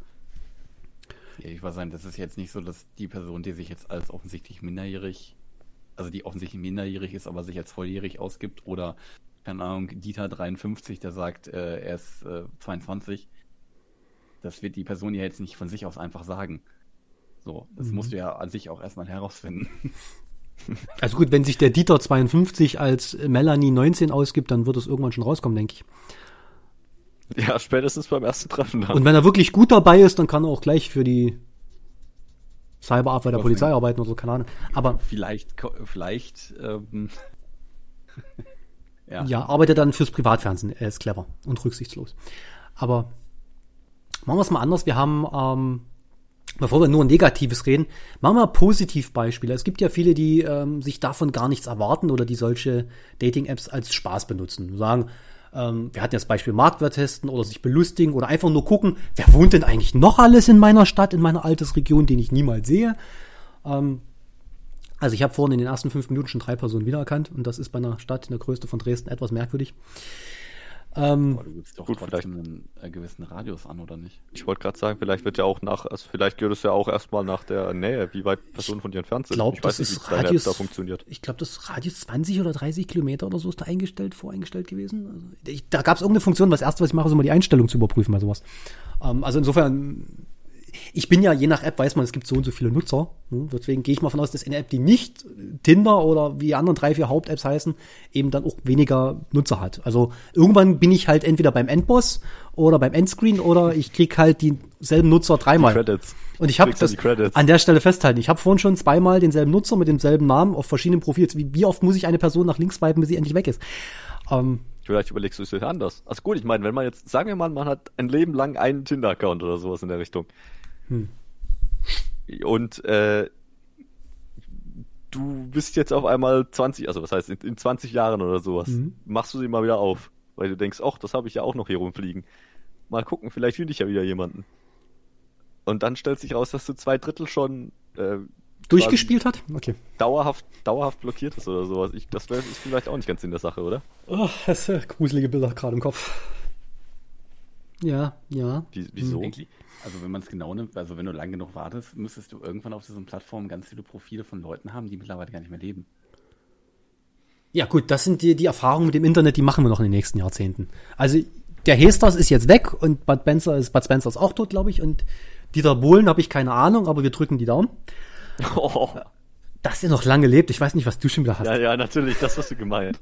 Ja, ich weiß sagen, das ist jetzt nicht so, dass die Person, die sich jetzt als offensichtlich minderjährig also die offensichtlich minderjährig ist, aber sich als volljährig ausgibt oder keine Ahnung, Dieter 53, der sagt, äh, er ist äh, 22. Das wird die Person ja jetzt nicht von sich aus einfach sagen. So, das Mhm. musst du ja an sich auch erstmal herausfinden. <laughs> Also gut, wenn sich der Dieter 52 als Melanie 19 ausgibt, dann wird es irgendwann schon rauskommen, denke ich. Ja, spätestens beim ersten Treffen dann. Und wenn er wirklich gut dabei ist, dann kann er auch gleich für die Cyberabwehr der Polizei denn? arbeiten oder so, keine Ahnung. Aber vielleicht, vielleicht, ähm, <laughs> ja. ja, arbeitet dann fürs Privatfernsehen. Er ist clever und rücksichtslos. Aber machen wir es mal anders. Wir haben, ähm, bevor wir nur Negatives reden, machen wir Positivbeispiele. Es gibt ja viele, die ähm, sich davon gar nichts erwarten oder die solche Dating-Apps als Spaß benutzen. Sagen, ähm, wir hatten ja das Beispiel Marktwert testen oder sich belustigen oder einfach nur gucken, wer wohnt denn eigentlich noch alles in meiner Stadt, in meiner Altersregion, den ich niemals sehe. Ähm, also ich habe vorhin in den ersten fünf Minuten schon drei Personen wiedererkannt und das ist bei einer Stadt in der Größe von Dresden etwas merkwürdig. Ähm, du gibst doch Gut, trotzdem einen äh, gewissen Radius an, oder nicht? Ich wollte gerade sagen, vielleicht wird ja auch nach, also vielleicht gehört es ja auch erstmal nach der Nähe, wie weit Personen von dir entfernt sind. glaub, ich das weiß ist nicht, App Radius- da funktioniert. ich glaube, das Radius 20 oder 30 Kilometer oder so ist da eingestellt, voreingestellt gewesen. Also ich, da gab es irgendeine Funktion, das erste, was ich mache, ist immer die Einstellung zu überprüfen bei sowas. Ähm, also insofern, ich bin ja, je nach App weiß man, es gibt so und so viele Nutzer. Hm, Deswegen gehe ich mal von aus, dass eine App, die nicht Tinder oder wie die anderen drei, vier Haupt-Apps heißen, eben dann auch weniger Nutzer hat. Also irgendwann bin ich halt entweder beim Endboss oder beim Endscreen oder ich krieg halt dieselben Nutzer dreimal. Credits. Und ich habe du das die an der Stelle festhalten. Ich habe vorhin schon zweimal denselben Nutzer mit demselben Namen auf verschiedenen Profils. Wie, wie oft muss ich eine Person nach links swipen, bis sie endlich weg ist? Ähm, Vielleicht überlegst du es dir anders. Also gut, ich meine, wenn man jetzt, sagen wir mal, man hat ein Leben lang einen Tinder-Account oder sowas in der Richtung. Hm. Und äh, du bist jetzt auf einmal 20, also was heißt, in, in 20 Jahren oder sowas, Mhm. machst du sie mal wieder auf, weil du denkst, ach, das habe ich ja auch noch hier rumfliegen. Mal gucken, vielleicht finde ich ja wieder jemanden. Und dann stellt sich raus, dass du zwei Drittel schon äh, durchgespielt hat? Okay. dauerhaft, dauerhaft blockiert ist oder sowas. Ich, das wäre ist vielleicht auch nicht ganz in der Sache, oder? Oh, das sind gruselige Bilder gerade im Kopf. Ja, ja. Wie, wieso? Eigentlich, also wenn man es genau nimmt, also wenn du lang genug wartest, müsstest du irgendwann auf diesen Plattformen ganz viele Profile von Leuten haben, die mittlerweile gar nicht mehr leben. Ja, gut, das sind die, die Erfahrungen mit dem Internet, die machen wir noch in den nächsten Jahrzehnten. Also, der Hesters ist jetzt weg und Bud Spencer ist, Bud Spencer ist auch tot, glaube ich, und Dieter Bohlen habe ich keine Ahnung, aber wir drücken die Daumen. <laughs> Oh, Dass er noch lange lebt, ich weiß nicht, was du schon wieder hast. ja, ja, natürlich, das hast du gemeint.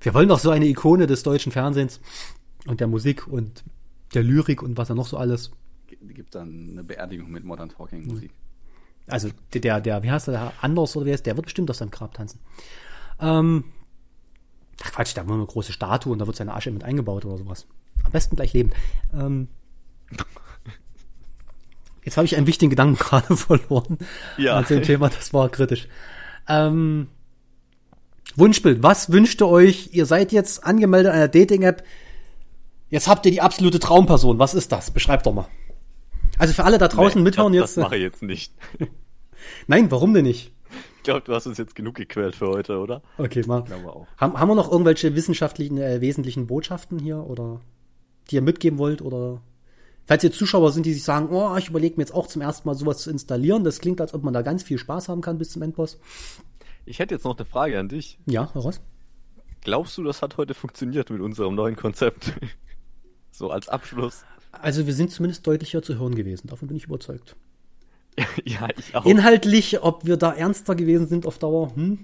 Wir wollen doch so eine Ikone des deutschen Fernsehens und der Musik und der Lyrik und was da noch so alles. Gibt dann eine Beerdigung mit Modern Talking Musik. Also der, der, wie heißt der, der Anders oder wer ist, der wird bestimmt aus seinem Grab tanzen. Ähm, ach Quatsch, da haben wir eine große Statue und da wird seine Asche mit eingebaut oder sowas. Am besten gleich lebend. Ähm, <laughs> jetzt habe ich einen wichtigen Gedanken <laughs> gerade verloren. Ja. An dem Thema, das war kritisch. Ähm, Wunschbild, was wünscht ihr euch? Ihr seid jetzt angemeldet an einer Dating-App. Jetzt habt ihr die absolute Traumperson. Was ist das? Beschreibt doch mal. Also für alle da draußen Nee, mithören das, jetzt. Das mache ich jetzt nicht. <laughs> Nein, warum denn nicht? Ich glaube, du hast uns jetzt genug gequält für heute, oder? Okay, mal. Haben, haben wir noch irgendwelche wissenschaftlichen, äh, wesentlichen Botschaften hier oder die ihr mitgeben wollt oder falls ihr Zuschauer sind, die sich sagen, oh, ich überlege mir jetzt auch zum ersten Mal sowas zu installieren, das klingt, als ob man da ganz viel Spaß haben kann bis zum Endboss. Ich hätte jetzt noch eine Frage an dich. Ja, heraus. Glaubst du, das hat heute funktioniert mit unserem neuen Konzept? So als Abschluss. Also wir sind zumindest deutlicher zu hören gewesen, davon bin ich überzeugt. <laughs> ja, ich auch. Inhaltlich, ob wir da ernster gewesen sind auf Dauer, hm,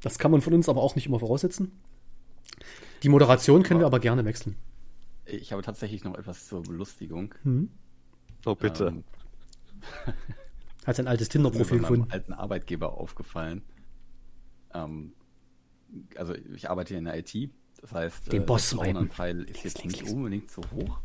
das kann man von uns aber auch nicht immer voraussetzen. Die Moderation können wir aber gerne wechseln. Ich habe tatsächlich noch etwas zur Belustigung. oh, bitte. Ähm, <laughs> Hat sein altes Tinder-Profil gefunden. alten Arbeitgeber aufgefallen. Ähm, also ich arbeite hier in der IT. Das heißt, Den äh, Boss der ist jetzt nicht unbedingt so hoch.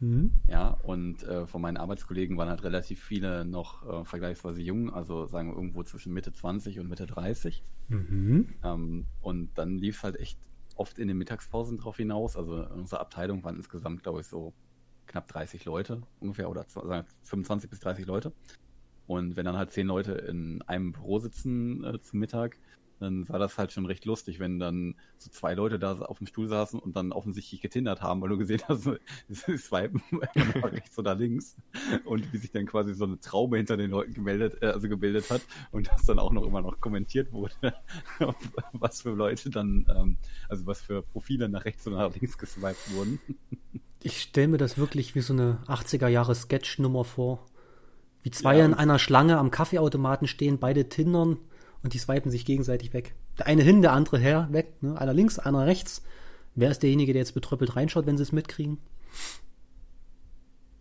Mhm. Ja, und äh, von meinen Arbeitskollegen waren halt relativ viele noch äh, vergleichsweise jung, also sagen wir irgendwo zwischen Mitte 20 und Mitte 30. Mhm. Ähm, und dann lief es halt echt oft in den Mittagspausen drauf hinaus. Also in unserer Abteilung waren insgesamt, glaube ich, so knapp 30 Leute ungefähr oder sagen wir 25 bis 30 Leute. Und wenn dann halt zehn Leute in einem Büro sitzen äh, zum Mittag, dann war das halt schon recht lustig, wenn dann so zwei Leute da auf dem Stuhl saßen und dann offensichtlich getindert haben, weil du gesehen hast, <laughs> sie swipen rechts oder links und wie sich dann quasi so eine Traube hinter den Leuten gemeldet, äh, also gebildet hat und das dann auch noch immer noch kommentiert wurde, <laughs> was für Leute dann, ähm, also was für Profile nach rechts oder nach links geswiped wurden. Ich stelle mir das wirklich wie so eine 80er Jahre Sketch-Nummer vor. Wie zwei ja, in einer Schlange am Kaffeeautomaten stehen, beide tindern und die swipen sich gegenseitig weg. Der eine hin, der andere her, weg. Ne? Einer links, einer rechts. Wer ist derjenige, der jetzt betröppelt reinschaut, wenn sie es mitkriegen?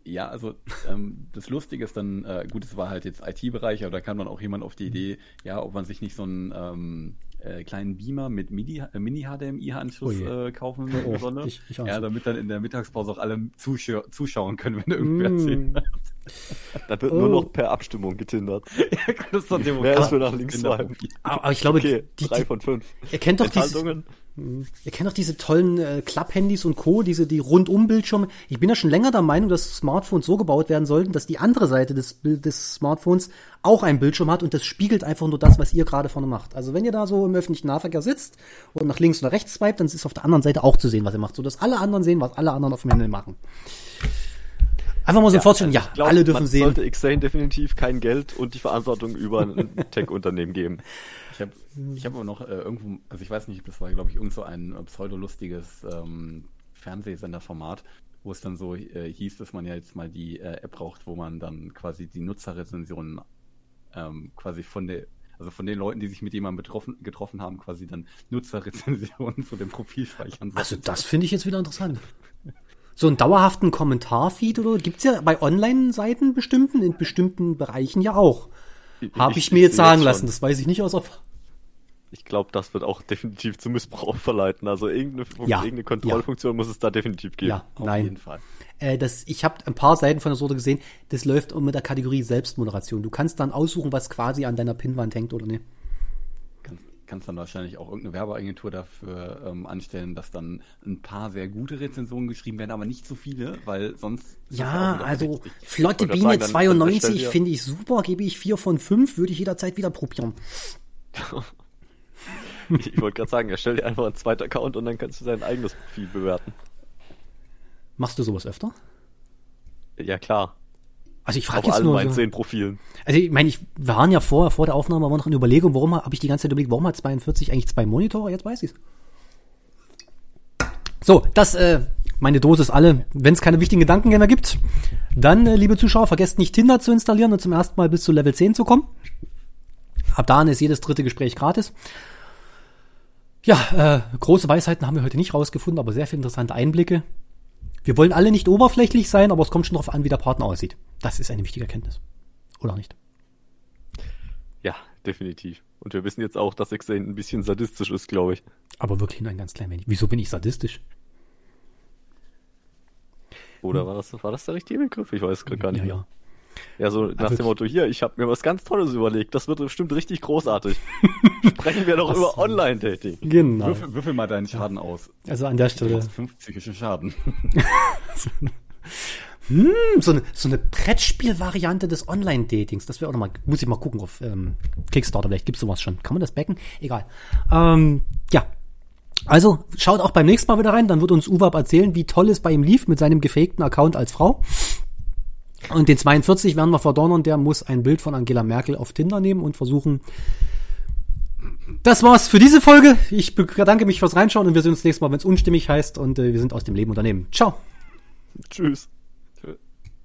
Ja, also ähm, das Lustige ist dann, äh, gut, es war halt jetzt IT-Bereich, aber da kam dann auch jemand auf die Idee, ja, ob man sich nicht so einen ähm, äh, kleinen Beamer mit Mini-HDMI-Anschluss oh äh, kaufen oh, solle. Ich, ich ja, damit dann in der Mittagspause auch alle zuschau zuschauen können, wenn irgendwer mm. erzählt. <laughs> Dann wird oh. nur noch per Abstimmung getindert. <laughs> ja, das ist doch Wer ist für nach links swipen? Aber, ich glaube, okay, die, drei von fünf. Ihr kennt doch diese, ihr kennt doch diese tollen äh, Klapp-Handys und Co., diese die Rundum-Bildschirme. Ich bin ja schon länger der Meinung, dass Smartphones so gebaut werden sollten, dass die andere Seite des, des Smartphones auch einen Bildschirm hat und das spiegelt einfach nur das, was ihr gerade vorne macht. Also wenn ihr da so im öffentlichen Nahverkehr sitzt und nach links oder rechts swipet, dann ist auf der anderen Seite auch zu sehen, was ihr macht, sodass alle anderen sehen, was alle anderen auf dem Handy machen. Einfach mal so ja, vorstellen, also ja, glaub, alle dürfen man sehen. sollte Xane definitiv kein Geld und die Verantwortung über ein <laughs> Tech-Unternehmen geben. Ich habe ich hab aber noch äh, irgendwo, also ich weiß nicht, das war glaube ich irgend so ein äh, pseudolustiges ähm, Fernsehsenderformat, wo es dann so äh, hieß, dass man ja jetzt mal die äh, App braucht, wo man dann quasi die Nutzerrezensionen ähm, quasi von der also von den Leuten, die sich mit jemandem betroffen, getroffen haben, quasi dann Nutzerrezensionen zu dem Profil speichern. Also das finde ich jetzt wieder interessant so einen dauerhaften Kommentarfeed oder gibt's ja bei Online-Seiten bestimmten, in bestimmten Bereichen ja auch. Habe ich, ich, mir jetzt sagen jetzt lassen, das weiß ich nicht aus Erfahrung. Ich glaube, das wird auch <laughs> definitiv zu Missbrauch verleiten. Also irgendeine, ja, irgendeine Kontrollfunktion ja. muss es da definitiv geben. Ja, auf nein. jeden Fall. Äh, das, ich habe ein paar Seiten von der Sorte gesehen, das läuft mit der Kategorie Selbstmoderation. Du kannst dann aussuchen, was quasi an deiner Pinwand hängt oder nicht kannst dann wahrscheinlich auch irgendeine Werbeagentur dafür ähm, anstellen, dass dann ein paar sehr gute Rezensionen geschrieben werden, aber nicht so viele, weil sonst. Ja, also Flotte Biene sagen, 92 finde ich super, gebe ich 4 von 5, würde ich jederzeit wieder probieren. <laughs> ich wollte gerade sagen, erstell dir einfach einen zweiten Account und dann kannst du dein eigenes Profil bewerten. Machst du sowas öfter? Ja, klar. Also ich frage jetzt nur. meinen zehn Profilen. Also ich meine, ich waren ja vor, vor der Aufnahme war noch eine Überlegung, warum habe ich die ganze Zeit überlegt, warum hat 42 eigentlich zwei Monitore? Jetzt weiß ich's. So, das, äh, meine Dosis alle. Wenn es keine wichtigen Gedanken mehr gibt, dann, äh, liebe Zuschauer, vergesst nicht Tinder zu installieren und zum ersten Mal bis zu Level 10 zu kommen. Ab da ist jedes dritte Gespräch gratis. Ja, äh, große Weisheiten haben wir heute nicht rausgefunden, aber sehr viele interessante Einblicke. Wir wollen alle nicht oberflächlich sein, aber es kommt schon darauf an, wie der Partner aussieht. Das ist eine wichtige Erkenntnis. Oder nicht? Ja, definitiv. Und wir wissen jetzt auch, dass Xane ein bisschen sadistisch ist, glaube ich. Aber wirklich nur ein ganz klein wenig. Wieso bin ich sadistisch? Oder hm. war das, war das der richtige Begriff? Ich weiß gerade gar nicht. Ja, ja. Ja, so nach also, dem Motto, hier, ich habe mir was ganz Tolles überlegt, das wird bestimmt richtig großartig. <laughs> Sprechen wir doch über Online-Dating. Genau. Würfel, würfel, mal deinen Schaden aus. Also an der Stelle. 50 Schaden. <laughs> hm, so eine, so eine Brettspiel-Variante des Online-Datings. Das wäre auch nochmal, muss ich mal gucken auf ähm, Kickstarter, vielleicht gibt's sowas schon. Kann man das backen? Egal. Ähm, ja, also schaut auch beim nächsten Mal wieder rein, dann wird uns Uwab erzählen, wie toll es bei ihm lief mit seinem gefakten Account als Frau. Und den 42 werden wir verdonnern, der muss ein Bild von Angela Merkel auf Tinder nehmen und versuchen. Das war's für diese Folge. Ich bedanke mich fürs Reinschauen und wir sehen uns nächstes Mal, wenn es unstimmig heißt und äh, wir sind aus dem Leben Unternehmen. Ciao. Tschüss.